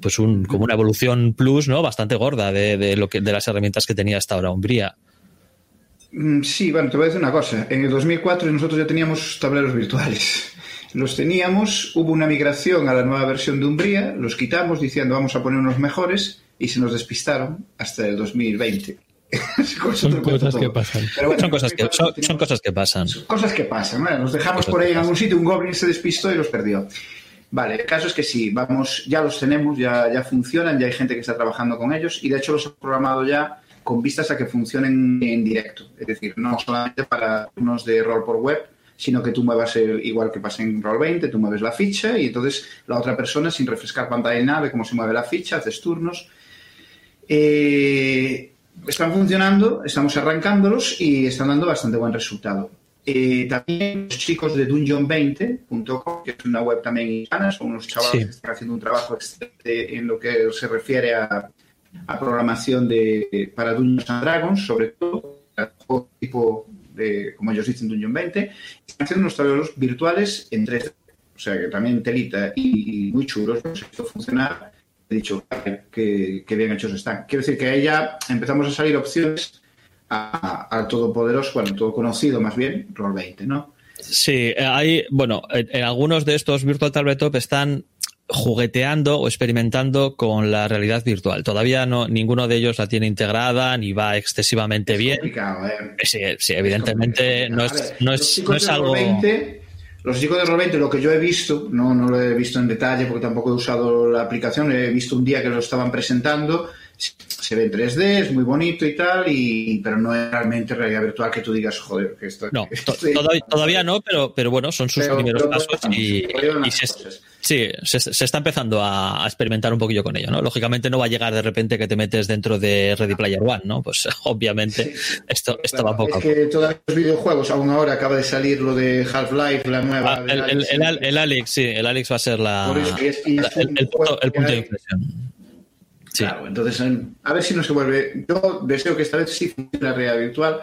pues un, como una evolución plus, ¿no? Bastante gorda de, de lo que, de las herramientas que tenía hasta ahora Umbría. Mm, sí, bueno, te voy a decir una cosa. En el 2004 nosotros ya teníamos tableros virtuales. Los teníamos, hubo una migración a la nueva versión de Umbría, los quitamos diciendo vamos a poner unos mejores y se nos despistaron hasta el 2020. son cosas que pasan. son, cosas que, son, cosas que pasan. cosas que pasan. Nos dejamos por ahí en algún sitio, un goblin se despistó y los perdió. Vale, el caso es que sí, vamos, ya los tenemos, ya, ya funcionan, ya hay gente que está trabajando con ellos y de hecho los he programado ya con vistas a que funcionen en directo. Es decir, no solamente para unos de rol por web, sino que tú muevas igual que pasa en Roll20, tú mueves la ficha y entonces la otra persona, sin refrescar pantalla y nada, ve cómo se mueve la ficha, haces turnos. Eh, están funcionando, estamos arrancándolos y están dando bastante buen resultado. Eh, también los chicos de dungeon20.com, que es una web también hispana, son unos chavales que están haciendo un trabajo excelente en lo que se refiere a, programación de, para Dungeons and Dragons, sobre todo, tipo como ellos dicen, Dungeon 20, están haciendo unos tableros virtuales en 3 O sea, que también telita y, muy chulos, los he visto funcionar. He dicho que, bien hechos están. Quiero decir que ahí ya empezamos a salir opciones al todopoderoso, bueno, todo conocido más bien, Roll 20, ¿no? Sí, hay, bueno, en, algunos de estos Virtual Tabletop están jugueteando o experimentando con la realidad virtual. Todavía no ninguno de ellos la tiene integrada ni va excesivamente bien. ¿eh? Sí, sí, evidentemente no es, no es, no es algo. los chicos de Roll20, lo que yo he visto, no, no lo he visto en detalle porque tampoco he usado la aplicación, he visto un día que lo estaban presentando se ve en 3D, es muy bonito y tal, y, pero no es realmente realidad virtual que tú digas, joder, que esto... No, todavía, no, pero, pero bueno, son sus primeros pasos y, se, sí, se, está empezando a, experimentar un poquillo con ello, ¿no? Lógicamente no va a llegar de repente que te metes dentro de Ready Player One, ¿no? Pues obviamente esto, esto va poco Es que todos los videojuegos, aún ahora acaba de salir lo de Half-Life, la nueva... Ah, el, el, Alex, sí, el Alex va a ser la, el, punto, el punto de inflexión. Claro, entonces a ver si no se vuelve. Yo deseo que esta vez sí funcione la realidad virtual.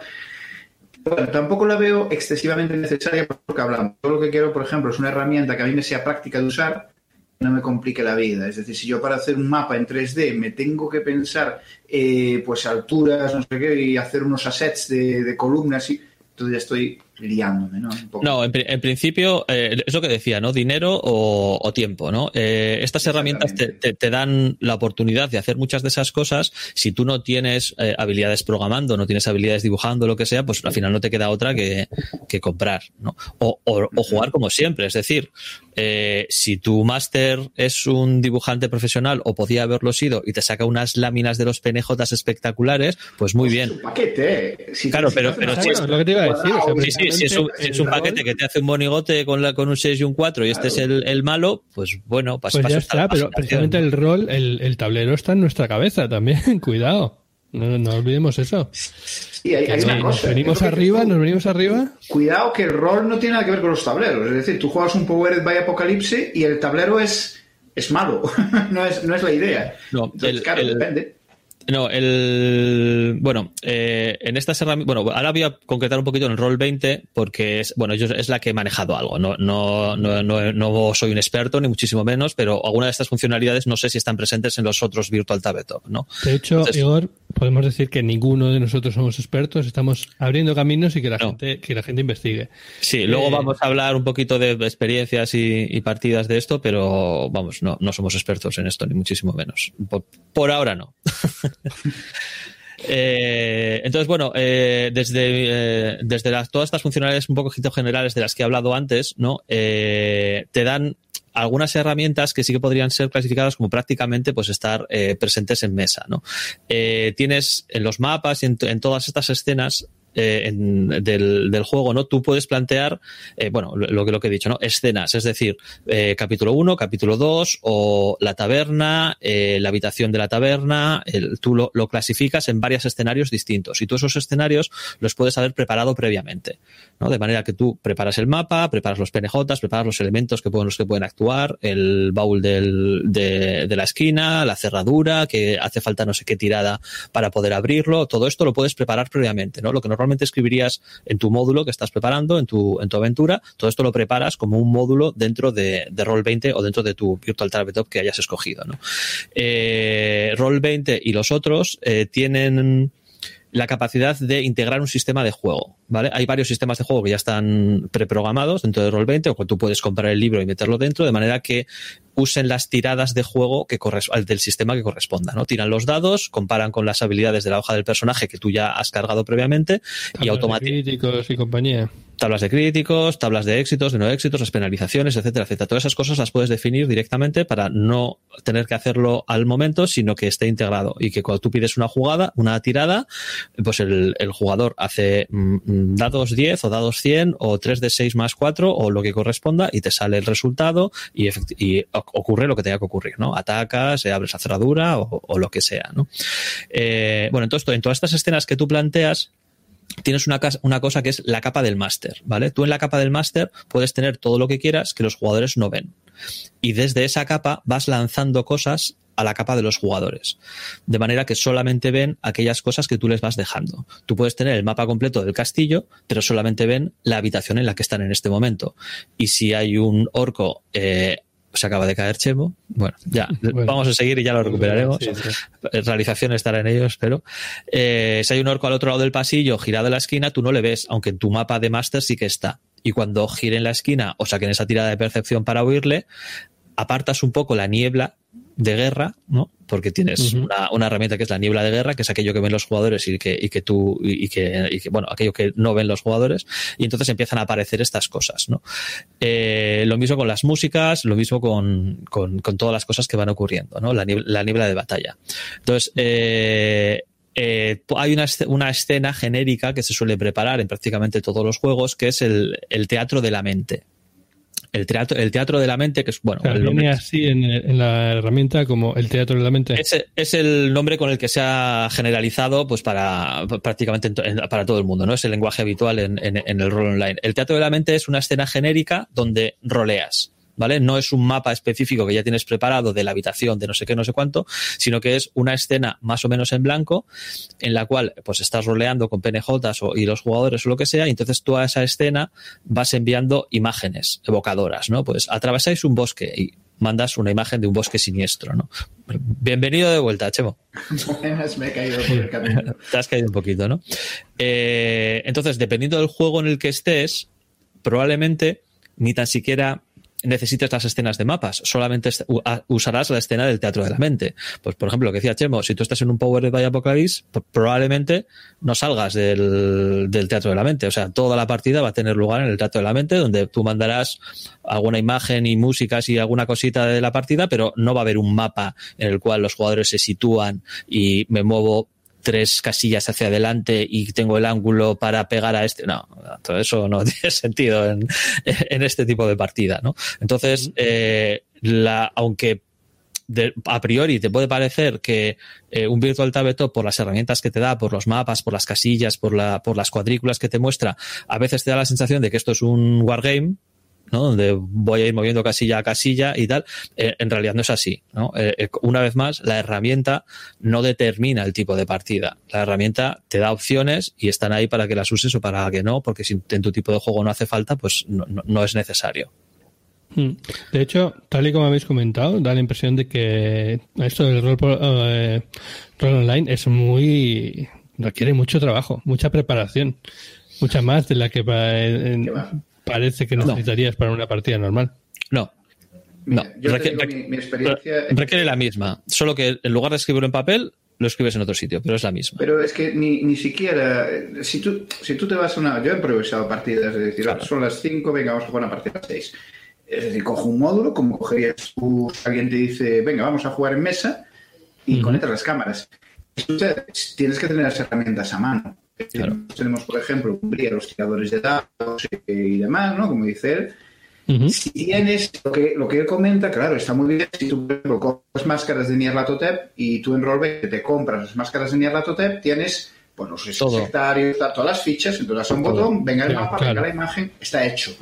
Bueno, tampoco la veo excesivamente necesaria porque hablamos. Yo lo que quiero, por ejemplo, es una herramienta que a mí me sea práctica de usar, no me complique la vida. Es decir, si yo para hacer un mapa en 3D me tengo que pensar eh, pues alturas, no sé qué, y hacer unos assets de, de columnas, y, entonces ya estoy liándome, ¿no? No, en, principio eh, es lo que decía, ¿no? Dinero o, tiempo, ¿no? Eh, estas herramientas te, dan la oportunidad de hacer muchas de esas cosas. Si tú no tienes eh, habilidades programando, no tienes habilidades dibujando, lo que sea, pues al final no te queda otra que, comprar, ¿no? O, jugar como siempre, es decir, si tu máster es un dibujante profesional o podía haberlo sido y te saca unas láminas de los penejotas espectaculares, pues muy bien. Es un paquete. claro, pero, pero, es lo que te iba a decir si es, un, paquete que te hace un monigote con, la, con un 6 y un 4 y este es el, malo, pues bueno, pasa, pues ya está, pero precisamente el rol, el, tablero está en nuestra cabeza también, cuidado. No, no olvidemos eso. Sí, hay, una cosa. Nos venimos arriba, nos venimos arriba. Cuidado que el rol no tiene nada que ver con los tableros. Es decir, tú juegas un Powered by Apocalypse y el tablero es, es malo. no, es, no es la idea. No, Entonces, claro, depende. No, el bueno, eh, en estas herramientas, bueno, ahora voy a concretar un poquito en el rol 20 porque es, bueno, yo es la que he manejado algo. No, no, no, no, soy un experto ni muchísimo menos, pero alguna de estas funcionalidades no sé si están presentes en los otros Virtual Tabletop, ¿no? De hecho, Igor, podemos decir que ninguno de nosotros somos expertos, estamos abriendo caminos y que la gente, que la gente investigue. Sí, luego eh, vamos a hablar un poquito de experiencias y, partidas de esto, pero vamos, no, no somos expertos en esto ni muchísimo menos. por ahora no. Eh, entonces, bueno, eh, desde, eh, desde todas estas funcionalidades un poco generales de las que he hablado antes, ¿no? te dan algunas herramientas que sí que podrían ser clasificadas como prácticamente pues estar presentes en mesa, ¿no? tienes en los mapas y en, todas estas escenas eh, del, juego, ¿no? Tú puedes plantear, eh, bueno, lo, lo, que he dicho, ¿no? Escenas, es decir, eh, capítulo 1, capítulo 2, o la taberna, la habitación de la taberna, tú lo, clasificas en varios escenarios distintos y tú esos escenarios los puedes haber preparado previamente, ¿no? De manera que tú preparas el mapa, preparas los PNJs, preparas los elementos que pueden, los que pueden actuar, el baúl del, de, la esquina, la cerradura, que hace falta no sé qué tirada para poder abrirlo, todo esto lo puedes preparar previamente, ¿no? Lo que normalmente escribirías en tu módulo que estás preparando, en tu, en tu aventura, todo esto lo preparas como un módulo dentro de, de Roll20 o dentro de tu Virtual Tabletop que hayas escogido. ¿no? Eh, Roll20 y los otros eh, tienen la capacidad de integrar un sistema de juego, ¿vale? Hay varios sistemas de juego que ya están preprogramados dentro de Roll20 o que tú puedes comprar el libro y meterlo dentro de manera que usen las tiradas de juego que del sistema que corresponda, ¿no? Tiran los dados, comparan con las habilidades de la hoja del personaje que tú ya has cargado previamente y automáticamente y compañía tablas de críticos, tablas de éxitos, de no éxitos, las penalizaciones, etcétera, etcétera. Todas esas cosas las puedes definir directamente para no tener que hacerlo al momento, sino que esté integrado y que cuando tú pides una jugada, una tirada, pues el, jugador hace mm, mm, dados 10 o dados 100 o 3 de 6 más 4 o lo que corresponda y te sale el resultado y, y ocurre lo que tenga que ocurrir, ¿no? Atacas, abres la cerradura o, lo que sea, ¿no? Eh, bueno, entonces en todas estas escenas que tú planteas, tienes una, una, cosa que es la capa del máster, ¿vale? Tú en la capa del máster puedes tener todo lo que quieras que los jugadores no ven. Y desde esa capa vas lanzando cosas a la capa de los jugadores. De manera que solamente ven aquellas cosas que tú les vas dejando. Tú puedes tener el mapa completo del castillo, pero solamente ven la habitación en la que están en este momento. Y si hay un orco eh, se acaba de caer Chemo. Bueno, ya, vamos a seguir y ya lo recuperaremos. Realización estará en ellos, pero eh, si hay un orco al otro lado del pasillo girado en la esquina, tú no le ves, aunque en tu mapa de máster sí que está. Y cuando gire en la esquina o saquen esa tirada de percepción para oírle, apartas un poco la niebla de guerra, ¿no? Porque tienes una, una, herramienta que es la niebla de guerra, que es aquello que ven los jugadores y que, y que tú, y que, y que, bueno, aquello que no ven los jugadores, y entonces empiezan a aparecer estas cosas, ¿no? Eh, lo mismo con las músicas, lo mismo con, con, con, todas las cosas que van ocurriendo, ¿no? La niebla, la niebla de batalla. Entonces, eh, eh, hay una, una, escena genérica que se suele preparar en prácticamente todos los juegos, que es el, el teatro de la mente el teatro, el teatro de la mente, que es bueno. viene así en, la herramienta como el teatro de la mente. Es, es, el nombre con el que se ha generalizado, pues para prácticamente para todo el mundo, ¿no? Es el lenguaje habitual en, en el rol online. El teatro de la mente es una escena genérica donde roleas. ¿Vale? No es un mapa específico que ya tienes preparado de la habitación de no sé qué, no sé cuánto, sino que es una escena más o menos en blanco en la cual pues estás roleando con PNJs o, y los jugadores o lo que sea, y entonces tú a esa escena vas enviando imágenes evocadoras, ¿no? Pues atravesáis un bosque y mandas una imagen de un bosque siniestro, ¿no? Bienvenido de vuelta, Chemo. me he caído por el camino. Te has caído un poquito, ¿no? Eh, entonces, dependiendo del juego en el que estés, probablemente ni tan siquiera necesites las escenas de mapas, solamente usarás la escena del teatro de la mente. Pues, por ejemplo, lo que decía Chemo, si tú estás en un Power by Apocalypse, probablemente no salgas del, del, teatro de la mente. O sea, toda la partida va a tener lugar en el teatro de la mente, donde tú mandarás alguna imagen y músicas y alguna cosita de la partida, pero no va a haber un mapa en el cual los jugadores se sitúan y me muevo tres casillas hacia adelante y tengo el ángulo para pegar a este. No, todo eso no tiene sentido en, en este tipo de partida, ¿no? Entonces, eh, la, aunque a priori te puede parecer que eh, un Virtual Tabletop, por las herramientas que te da, por los mapas, por las casillas, por, la, por las cuadrículas que te muestra, a veces te da la sensación de que esto es un wargame, donde voy a ir moviendo casilla a casilla y tal. Eh, en realidad no es así, ¿no? Eh, eh, una vez más, la herramienta no determina el tipo de partida. La herramienta te da opciones y están ahí para que las uses o para que no, porque si en tu tipo de juego no hace falta, pues no, es necesario. Hmm. De hecho, tal y como habéis comentado, da la impresión de que esto del rol, rol online es muy requiere mucho trabajo, mucha preparación, mucha más de la que parece que necesitarías para una partida normal. No. No, requiere, la misma, solo que en lugar de escribirlo en papel, lo escribes en otro sitio, pero es la misma. Pero es que ni, ni siquiera, si tú, si tú te vas a una, yo he improvisado partidas, es decir, son las 5, venga, vamos a jugar una partida a las 6. Es decir, cojo un módulo, como cogerías tú, alguien te dice, venga, vamos a jugar en mesa y conectas las cámaras. tienes que tener las herramientas a mano. Tenemos, por ejemplo, los tiradores de dados y demás, ¿no? Como dice él. Si tienes lo que, lo que él comenta, claro, está muy bien. Si tú, por ejemplo, coges máscaras de Nyarlathotep y tú en Rollback te compras las máscaras de Nyarlathotep, tienes pues los sectarios, todas las fichas, entonces das un botón, venga el mapa, venga la imagen, está hecho.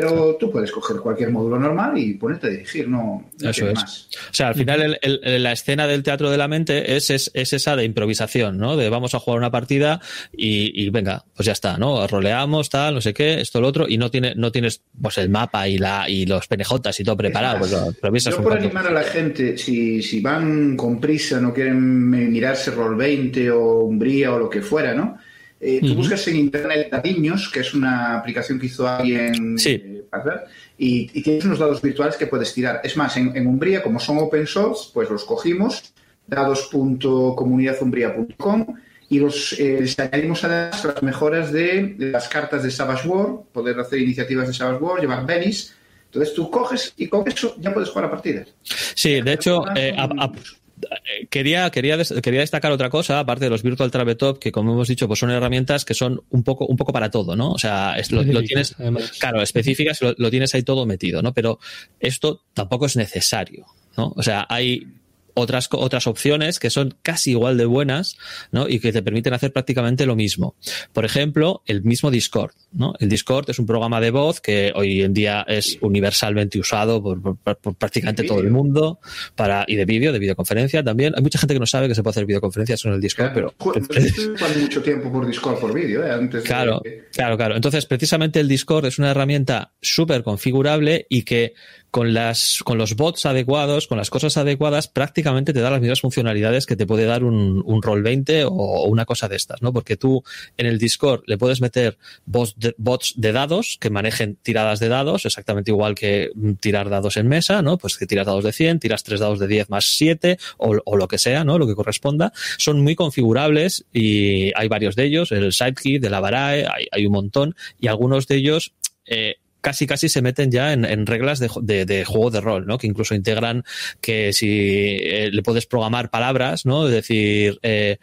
Pero tú puedes coger cualquier módulo normal y ponerte a dirigir, no, Eso es. más. O sea, al final el- el- la escena del teatro de la mente es, es, es esa de improvisación, ¿no? De vamos a jugar una partida y, y venga, pues ya está, ¿no? Roleamos, tal, no sé qué, esto, lo otro, y no tiene, no tienes pues el mapa y la, y los penejotas y todo preparado, pues Es lo más, improvisas yo por animar a la gente, si, si van con prisa, no quieren eh, mirarse Roll20 o Umbría o lo que fuera, ¿no? Eh, tú buscas en internet Dadiños, que es una aplicación que hizo alguien Sí. eh, para y, y tienes unos dados virtuales que puedes tirar. Es más, en, en Umbría, como son open source, pues los cogimos, dados.comunidadumbría.com, y los eh, les añadimos además las mejoras de, de las cartas de Savage War, poder hacer iniciativas de Savage War, llevar Venice. Entonces tú coges y con eso ya puedes jugar a partidas. Sí, de hecho, eh, a- a- quería, quería, quería destacar otra cosa, aparte de los Virtual Tabletop, que como hemos dicho, pues son herramientas que son un poco, un poco para todo, ¿no? O sea, es- lo, lo tienes, además. claro, específicas, lo, lo tienes ahí todo metido, ¿no? Pero esto tampoco es necesario, ¿no? O sea, hay otras, otras opciones que son casi igual de buenas, ¿no? Y que te permiten hacer prácticamente lo mismo. Por ejemplo, el mismo Discord, ¿no? El Discord es un programa de voz que hoy en día es universalmente usado por, por- por prácticamente todo el mundo para, y de vídeo, de videoconferencia también. Hay mucha gente que no sabe que se puede hacer videoconferencias en el Discord, pero Ju- yo estuve jugando mucho tiempo por Discord por vídeo, ¿eh? Antes de- Claro, claro, claro. Entonces, precisamente el Discord es una herramienta súper configurable y que con las, con los bots adecuados, con las cosas adecuadas, prácticamente te da las mismas funcionalidades que te puede dar un, un Roll 20 o, una cosa de estas, ¿no? Porque tú en el Discord le puedes meter bots de, bots de dados que manejen tiradas de dados, exactamente igual que mm, tirar dados en mesa, ¿no? Pues que tiras dados de 100, tiras tres dados de 10 más 7 o, o lo que sea, ¿no? Lo que corresponda. Son muy configurables y hay varios de ellos, el Sidekick, de la Barae, hay, hay un montón y algunos de ellos eh, casi casi se meten ya en, en reglas de, de- de juego de rol, ¿no? Que incluso integran que si eh, le puedes programar palabras, ¿no? Es decir, eh,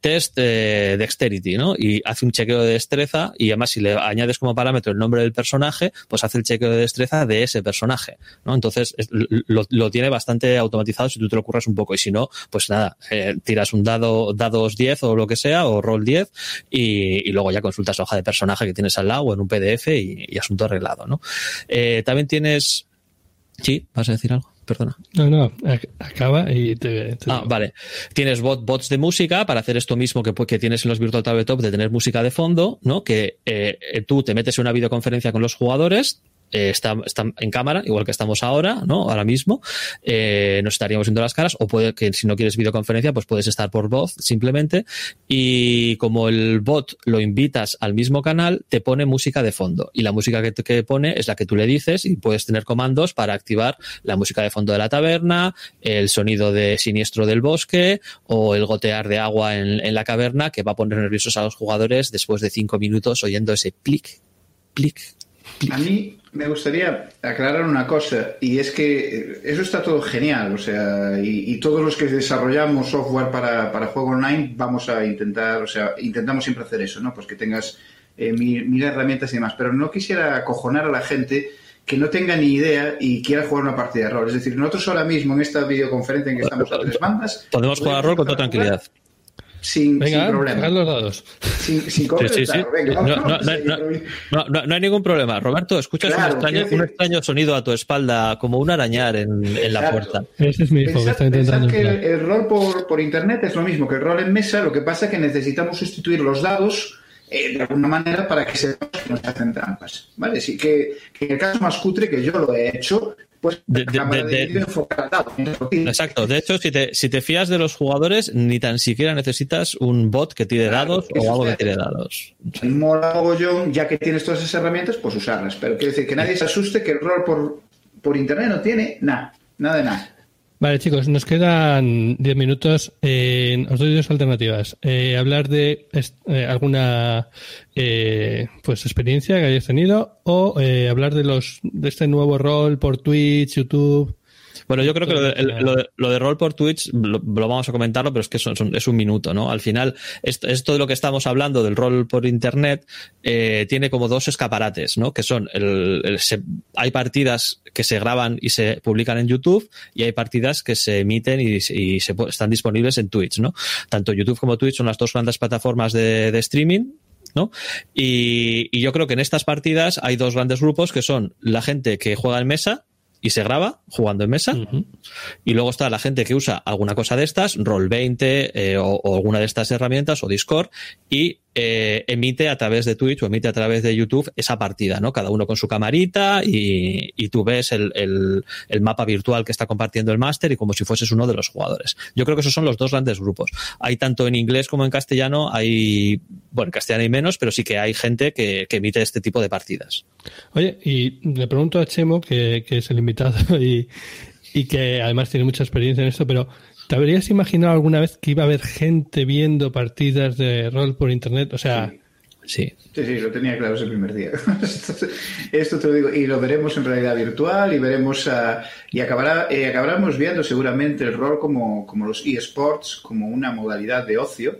test eh, dexterity, ¿no? Y hace un chequeo de destreza y además si le añades como parámetro el nombre del personaje, pues hace el chequeo de destreza de ese personaje, ¿no? Entonces es- lo, lo tiene bastante automatizado si tú te lo curras un poco y si no, pues nada, eh, tiras un dado, dados 10 o lo que sea, o roll 10 y, y luego ya consultas la hoja de personaje que tienes al lado o en un PDF y, y asunto arreglado, ¿no? Eh, también tienes... Sí, ¿vas a decir algo? Perdona. No, no, ac- acaba y te. te Ah, vale. Tienes bot, bots de música para hacer esto mismo que, pu- que tienes en los Virtual Tabletop de tener música de fondo, ¿no? Que eh, eh, tú te metes en una videoconferencia con los jugadores, eh, están en cámara, igual que estamos ahora, ¿no? Ahora mismo, eh, nos estaríamos viendo las caras, o puede que si no quieres videoconferencia, pues puedes estar por voz simplemente, y como el bot lo invitas al mismo canal, te pone música de fondo, y la música que, que pone es la que tú le dices, y puedes tener comandos para activar la música de fondo de la taberna, el sonido de siniestro del bosque, o el gotear de agua en, en la caverna, que va a poner nerviosos a los jugadores después de cinco minutos oyendo ese plic, plic, A mí me gustaría aclarar una cosa, y es que eh, eso está todo genial, o sea, y, y todos los que desarrollamos software para, para juego online vamos a intentar, o sea, intentamos siempre hacer eso, ¿no? Pues que tengas eh, mil, mil herramientas y demás, pero no quisiera acojonar a la gente que no tenga ni idea y quiera jugar una partida de rol. Es decir, nosotros ahora mismo en esta videoconferencia en que estamos a tres bandas... Podemos jugar a rol con toda tranquilidad. Sin, Venga, sin problema. los dados. Sin, sin Sí. Venga, No, vamos, no, no, no, hay ningún problema. Roberto, escuchas Claro, un, extraño, quiero decir- un extraño sonido a tu espalda, como un arañar en, en la puerta. Ese es mi hijo que Pensad, está intentando que el, rol por, por internet es lo mismo que el rol en mesa, lo que pasa es que necesitamos sustituir los dados eh, de alguna manera para que sepamos que no se hacen trampas. ¿Vale? Sí, que, que en el caso más cutre, que yo lo he hecho, pues De- de-. Exacto. De hecho, si te, si te fías de los jugadores, ni tan siquiera necesitas un bot que tire Claro, dados o algo que tire dados. Mola mogollón, ya que tienes todas esas herramientas, pues usarlas. Pero quiero decir que nadie se asuste que el rol por, por internet no tiene nada, nada de nada. Vale, chicos, nos quedan 10 minutos. Eh, os doy dos alternativas. Eh, hablar de eh, alguna eh, pues experiencia que hayáis tenido o eh, hablar de los de este nuevo rol por Twitch, YouTube. Bueno, yo creo que lo de, lo de, lo de rol por Twitch lo, lo vamos a comentarlo, pero es que son- son- es un minuto, ¿no? Al final, esto, esto de lo que estamos hablando del rol por Internet eh, tiene como dos escaparates, ¿no? Que son, el, el- se- hay partidas que se graban y se publican en YouTube y hay partidas que se emiten y, se- y se, pu- están disponibles en Twitch, ¿no? Tanto YouTube como Twitch son las dos grandes plataformas de, de streaming ¿no? Y, y yo creo que en estas partidas hay dos grandes grupos que son la gente que juega en mesa, y se graba jugando en mesa. Y luego está la gente que usa alguna cosa de estas, Roll20 eh, o, o alguna de estas herramientas o Discord y eh, emite a través de Twitch o emite a través de YouTube esa partida, ¿no? Cada uno con su camarita y, y tú ves el, el- mapa virtual que está compartiendo el máster y como si fueses uno de los jugadores. Yo creo que esos son los dos grandes grupos. Hay tanto en inglés como en castellano, hay, bueno, en castellano hay menos, pero sí que hay gente que, que emite este tipo de partidas. Oye, y le pregunto a Chemo, que, que es el invitado y, y que además tiene mucha experiencia en esto, pero ¿te habrías imaginado alguna vez que iba a haber gente viendo partidas de rol por internet? O sea, Sí. Sí, sí, lo tenía claro ese primer día. Esto te lo digo, y lo veremos en realidad virtual y veremos y acabará, eh, acabaremos viendo seguramente el rol como, como los eSports, como una modalidad de ocio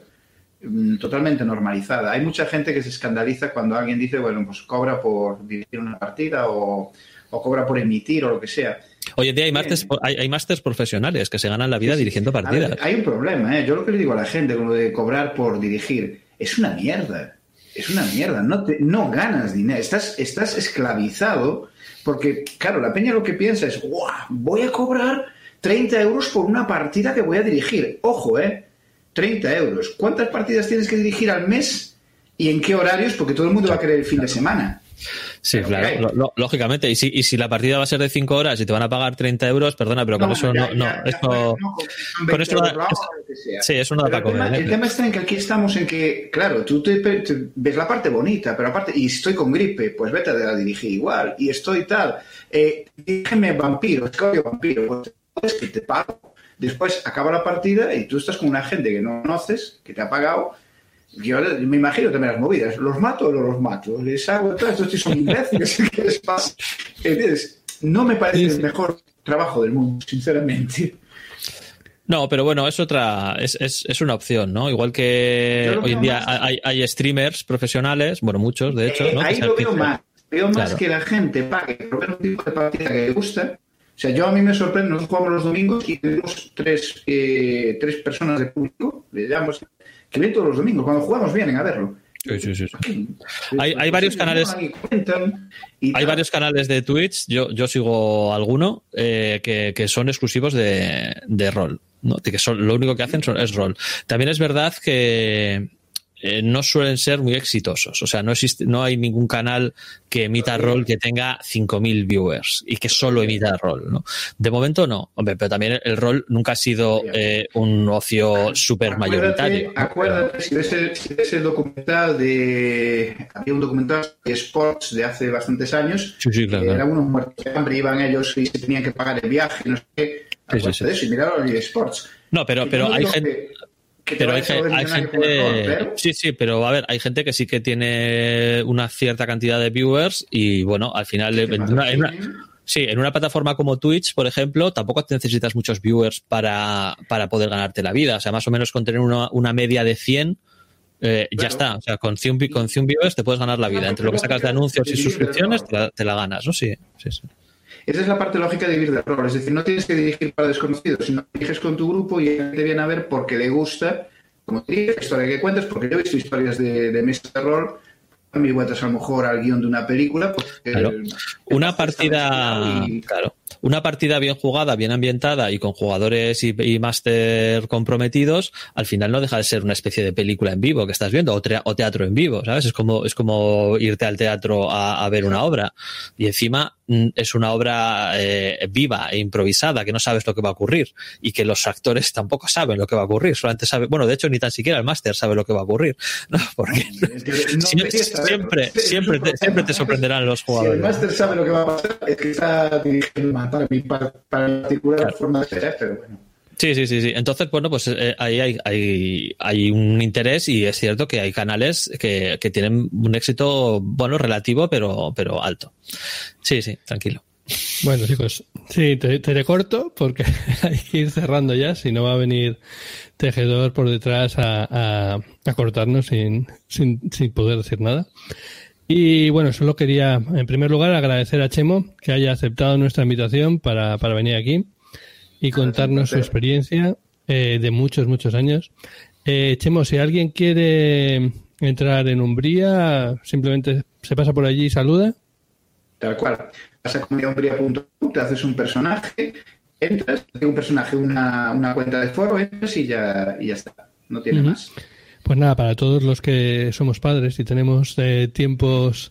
mm, totalmente normalizada. Hay mucha gente que se escandaliza cuando alguien dice, bueno, pues cobra por dirigir una partida o, o cobra por emitir o lo que sea. Hoy en día hay másters, hay, hay másters profesionales que se ganan la vida dirigiendo ver, partidas. hay un problema, ¿eh? Yo lo que le digo a la gente con lo de cobrar por dirigir es una mierda. Es una mierda. No, te- no ganas dinero. Estás, estás esclavizado porque, claro, la peña lo que piensa es, ¡guau! Voy a cobrar 30 euros por una partida que voy a dirigir. Ojo, ¿eh? 30 euros. ¿Cuántas partidas tienes que dirigir al mes y en qué horarios? Porque todo el mundo va a querer el fin de semana. Sí, claro, lo- lógicamente. Y si, y si la partida va a ser de 5 horas y te van a pagar 30 euros, perdona, pero con eso ya, no, no, ya, esto, con 20 esto no- sea. sí, eso no da Pero para el, tema, comer. el tema está en que aquí estamos en que, claro, tú te, te- ves la parte bonita, pero aparte, y estoy con gripe, pues vete a la dirigir igual, y estoy tal, eh, dígame vampiro, es vampiro, pues es que te pago. Después acaba la partida y tú estás con una gente que no conoces, que te ha pagado. Yo me imagino también las movidas. ¿Los mato o no los mato? ¿Les hago todo? Estos tíos son imbéciles. ¿Qué les pasa? ¿Entiendes? No me parece Sí, sí. el mejor trabajo del mundo, sinceramente. No, pero bueno, es otra, es, es, es una opción, ¿no? Igual que hoy en día más- hay, hay streamers profesionales, bueno, muchos, de hecho, Eh, ¿no? Ahí lo veo más. Veo más Claro. que la gente pague por ver un tipo de partida que le gusta. O sea, yo a mí me sorprende, nosotros jugamos los domingos y tenemos tres, eh, tres personas de público, le llamamos, que ven todos los domingos. Cuando jugamos vienen a verlo. Sí, sí, sí, Hay- hay varios canales- Hay varios canales de Twitch, yo, yo sigo alguno, eh, que, que son exclusivos de, de rol. ¿no? Que son, lo único que hacen son- es rol. También es verdad que eh, no suelen ser muy exitosos. O sea, no existe, no hay ningún canal que emita rol que tenga 5.000 viewers y que solo emita rol. ¿no? De momento no. Hombre, pero también el rol nunca ha sido eh, un ocio súper mayoritario. Acuérdate, si, ves el, si ves el documental de. Había un documental de Sports de hace bastantes años. Sí, sí, claro. Eran unos muertos de hambre, iban ellos y se tenían que pagar el viaje, no sé qué. Sí, sí, de eso y miraron el Sports. No, pero, pero hay gente. Que- Pero hay, hay gente. Sí, sí, pero a ver, hay gente que sí que tiene una cierta cantidad de viewers y bueno, al final. en una- en una- sí, en una plataforma como Twitch, por ejemplo, tampoco te necesitas muchos viewers para, para poder ganarte la vida. O sea, más o menos con tener una, una media de 100. eh, ya está, o sea, con 100, vi- con 100 viewers te puedes ganar la vida. Entre lo que sacas de anuncios y suscripciones, te la, te la ganas, ¿no? Sí, sí, sí. Esa es la parte lógica de vivir de rol. Es decir, no tienes que dirigir para desconocidos, sino que diriges con tu grupo y te viene a ver porque le gusta, como te dije, la historia que cuentas, porque yo he visto historias de, de mesas de rol, a mí vueltas a lo mejor al guion de una película. Pues, Claro. Una partida, y- claro, una partida bien jugada, bien ambientada y con jugadores y, y máster comprometidos, al final no deja de ser una especie de película en vivo que estás viendo o, teatro en vivo, ¿sabes? Es como, es como irte al teatro a, a ver una obra y encima mm, es una obra eh, viva e improvisada que no sabes lo que va a ocurrir y que los actores tampoco saben lo que va a ocurrir, solamente saben, bueno, de hecho ni tan siquiera el máster sabe lo que va a ocurrir, ¿no? Porque Es que no saberlo. siempre, siempre, te, siempre te sorprenderán los Si el jugadores. máster sabe lo que va a pasar, es que está dirigiendo para mi para, para mi particular forma de ser, pero bueno. Sí, sí, sí, sí. Entonces, bueno, pues eh, ahí hay, hay, hay un interés y es cierto que hay canales que, que tienen un éxito, bueno, relativo, pero, pero alto. Sí, sí, tranquilo. Bueno, chicos, sí, te, te recorto porque hay que ir cerrando ya, si no va a venir Tejedor por detrás a, a, a cortarnos sin, sin, sin poder decir nada. Y bueno, solo quería, en primer lugar, agradecer a Chemo que haya aceptado nuestra invitación para, para venir aquí y contarnos su experiencia eh, de muchos, muchos años. Eh, Chemo, si alguien quiere entrar en Umbría, simplemente se pasa por allí y saluda. Tal cual. Vas a comunidadhumbría.com, te haces un personaje, entras, un personaje, una, una cuenta de foro, entras y ya, y ya está. No tiene más. Pues nada, para todos los que somos padres y tenemos eh, tiempos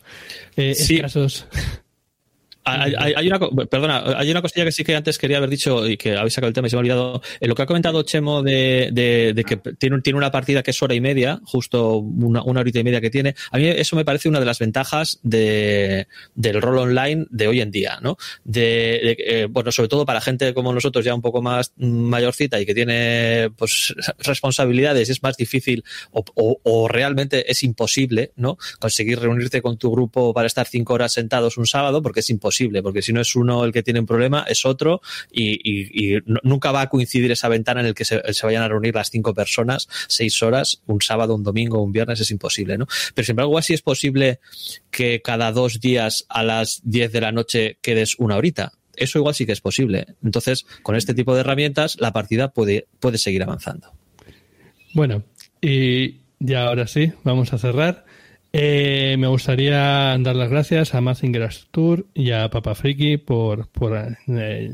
eh, Sí. escasos. Hay, una, perdona, hay una cosilla que sí que antes quería haber dicho y que habéis sacado el tema y se me ha olvidado. En lo que ha comentado Chemo de, que tiene, tiene una partida que es hora y media, justo una, una horita y media que tiene. A mí eso me parece una de las ventajas de, del rol online de hoy en día, ¿no? De, eh, bueno, sobre todo para gente como nosotros ya un poco más mayorcita y que tiene pues responsabilidades, es más difícil o, o- o realmente es imposible, ¿no? Conseguir reunirte con tu grupo para estar cinco horas sentados un sábado porque es imposible, porque si no es uno el que tiene un problema, es otro y, nunca va a coincidir esa ventana en el que se, se vayan a reunir las cinco personas seis horas, un sábado, un domingo, un viernes, es imposible, ¿no? Pero sin embargo, así es posible que cada dos días a las 10 de la noche quedes una horita. Eso igual sí que es posible. Entonces, con este tipo de herramientas, la partida puede, puede seguir avanzando. Bueno, y ya ahora sí, vamos a cerrar. Eh, me gustaría dar las gracias a Mazinger Tour y a Papa Friki por, eh,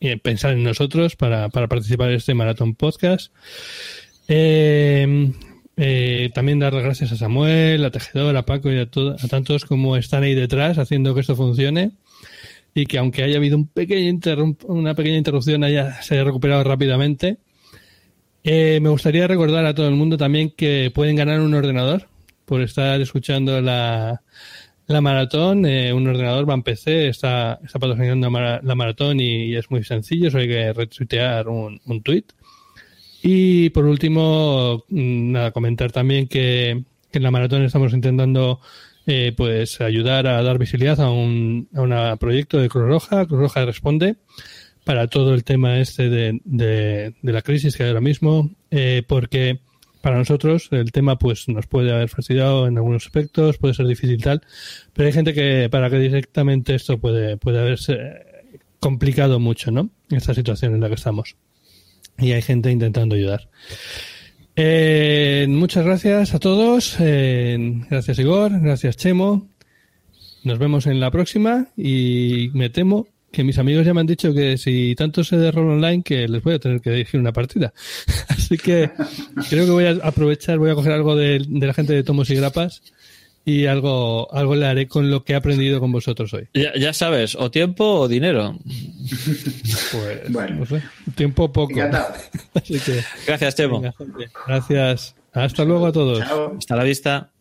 eh, pensar en nosotros para, participar en este maratón podcast. Eh, eh, también dar las gracias a Samuel, a Tejedor, a Paco y a, a tantos como están ahí detrás haciendo que esto funcione y que aunque haya habido un pequeño una pequeña interrupción haya, se haya recuperado rápidamente. Me gustaría recordar a todo el mundo también que pueden ganar un ordenador por estar escuchando la, la maratón. Eh, un ordenador va en PC, está, está patrocinando la maratón y, es muy sencillo, solo hay que retuitear un, un tweet. Y por último, mm, nada, comentar también que, en la maratón estamos intentando eh, pues ayudar a dar visibilidad a un a una proyecto de Cruz Roja, Cruz Roja Responde, para todo el tema este de, de, de la crisis que hay ahora mismo, eh, porque para nosotros el tema pues nos puede haber fastidiado en algunos aspectos, puede ser difícil tal, pero hay gente que para que directamente esto puede, puede haberse complicado mucho, ¿no? Esta situación en la que estamos. Y hay gente intentando ayudar. Eh, muchas gracias a todos. Eh, gracias Igor, gracias Chemo. Nos vemos en la próxima y me temo que mis amigos ya me han dicho que si tanto sé de rol online que les voy a tener que dirigir una partida. Así que creo que voy a aprovechar, voy a coger algo de, de la gente de Tomos y Grapas y algo, algo le haré con lo que he aprendido con vosotros hoy. Ya, ya sabes, o tiempo o dinero. Pues, Bueno. no sé, tiempo poco. Encantado. Así que, Gracias, Temo. venga, gracias. Hasta luego a todos. Chao. Hasta la vista.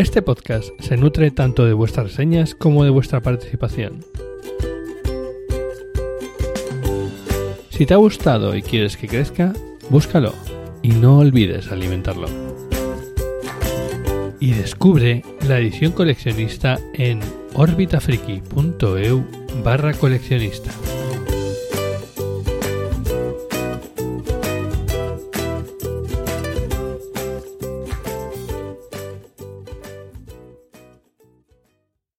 Este podcast se nutre tanto de vuestras reseñas como de vuestra participación. Si te ha gustado y quieres que crezca, búscalo y no olvides alimentarlo. Y descubre la edición coleccionista en orbitafriki.eu barra coleccionista.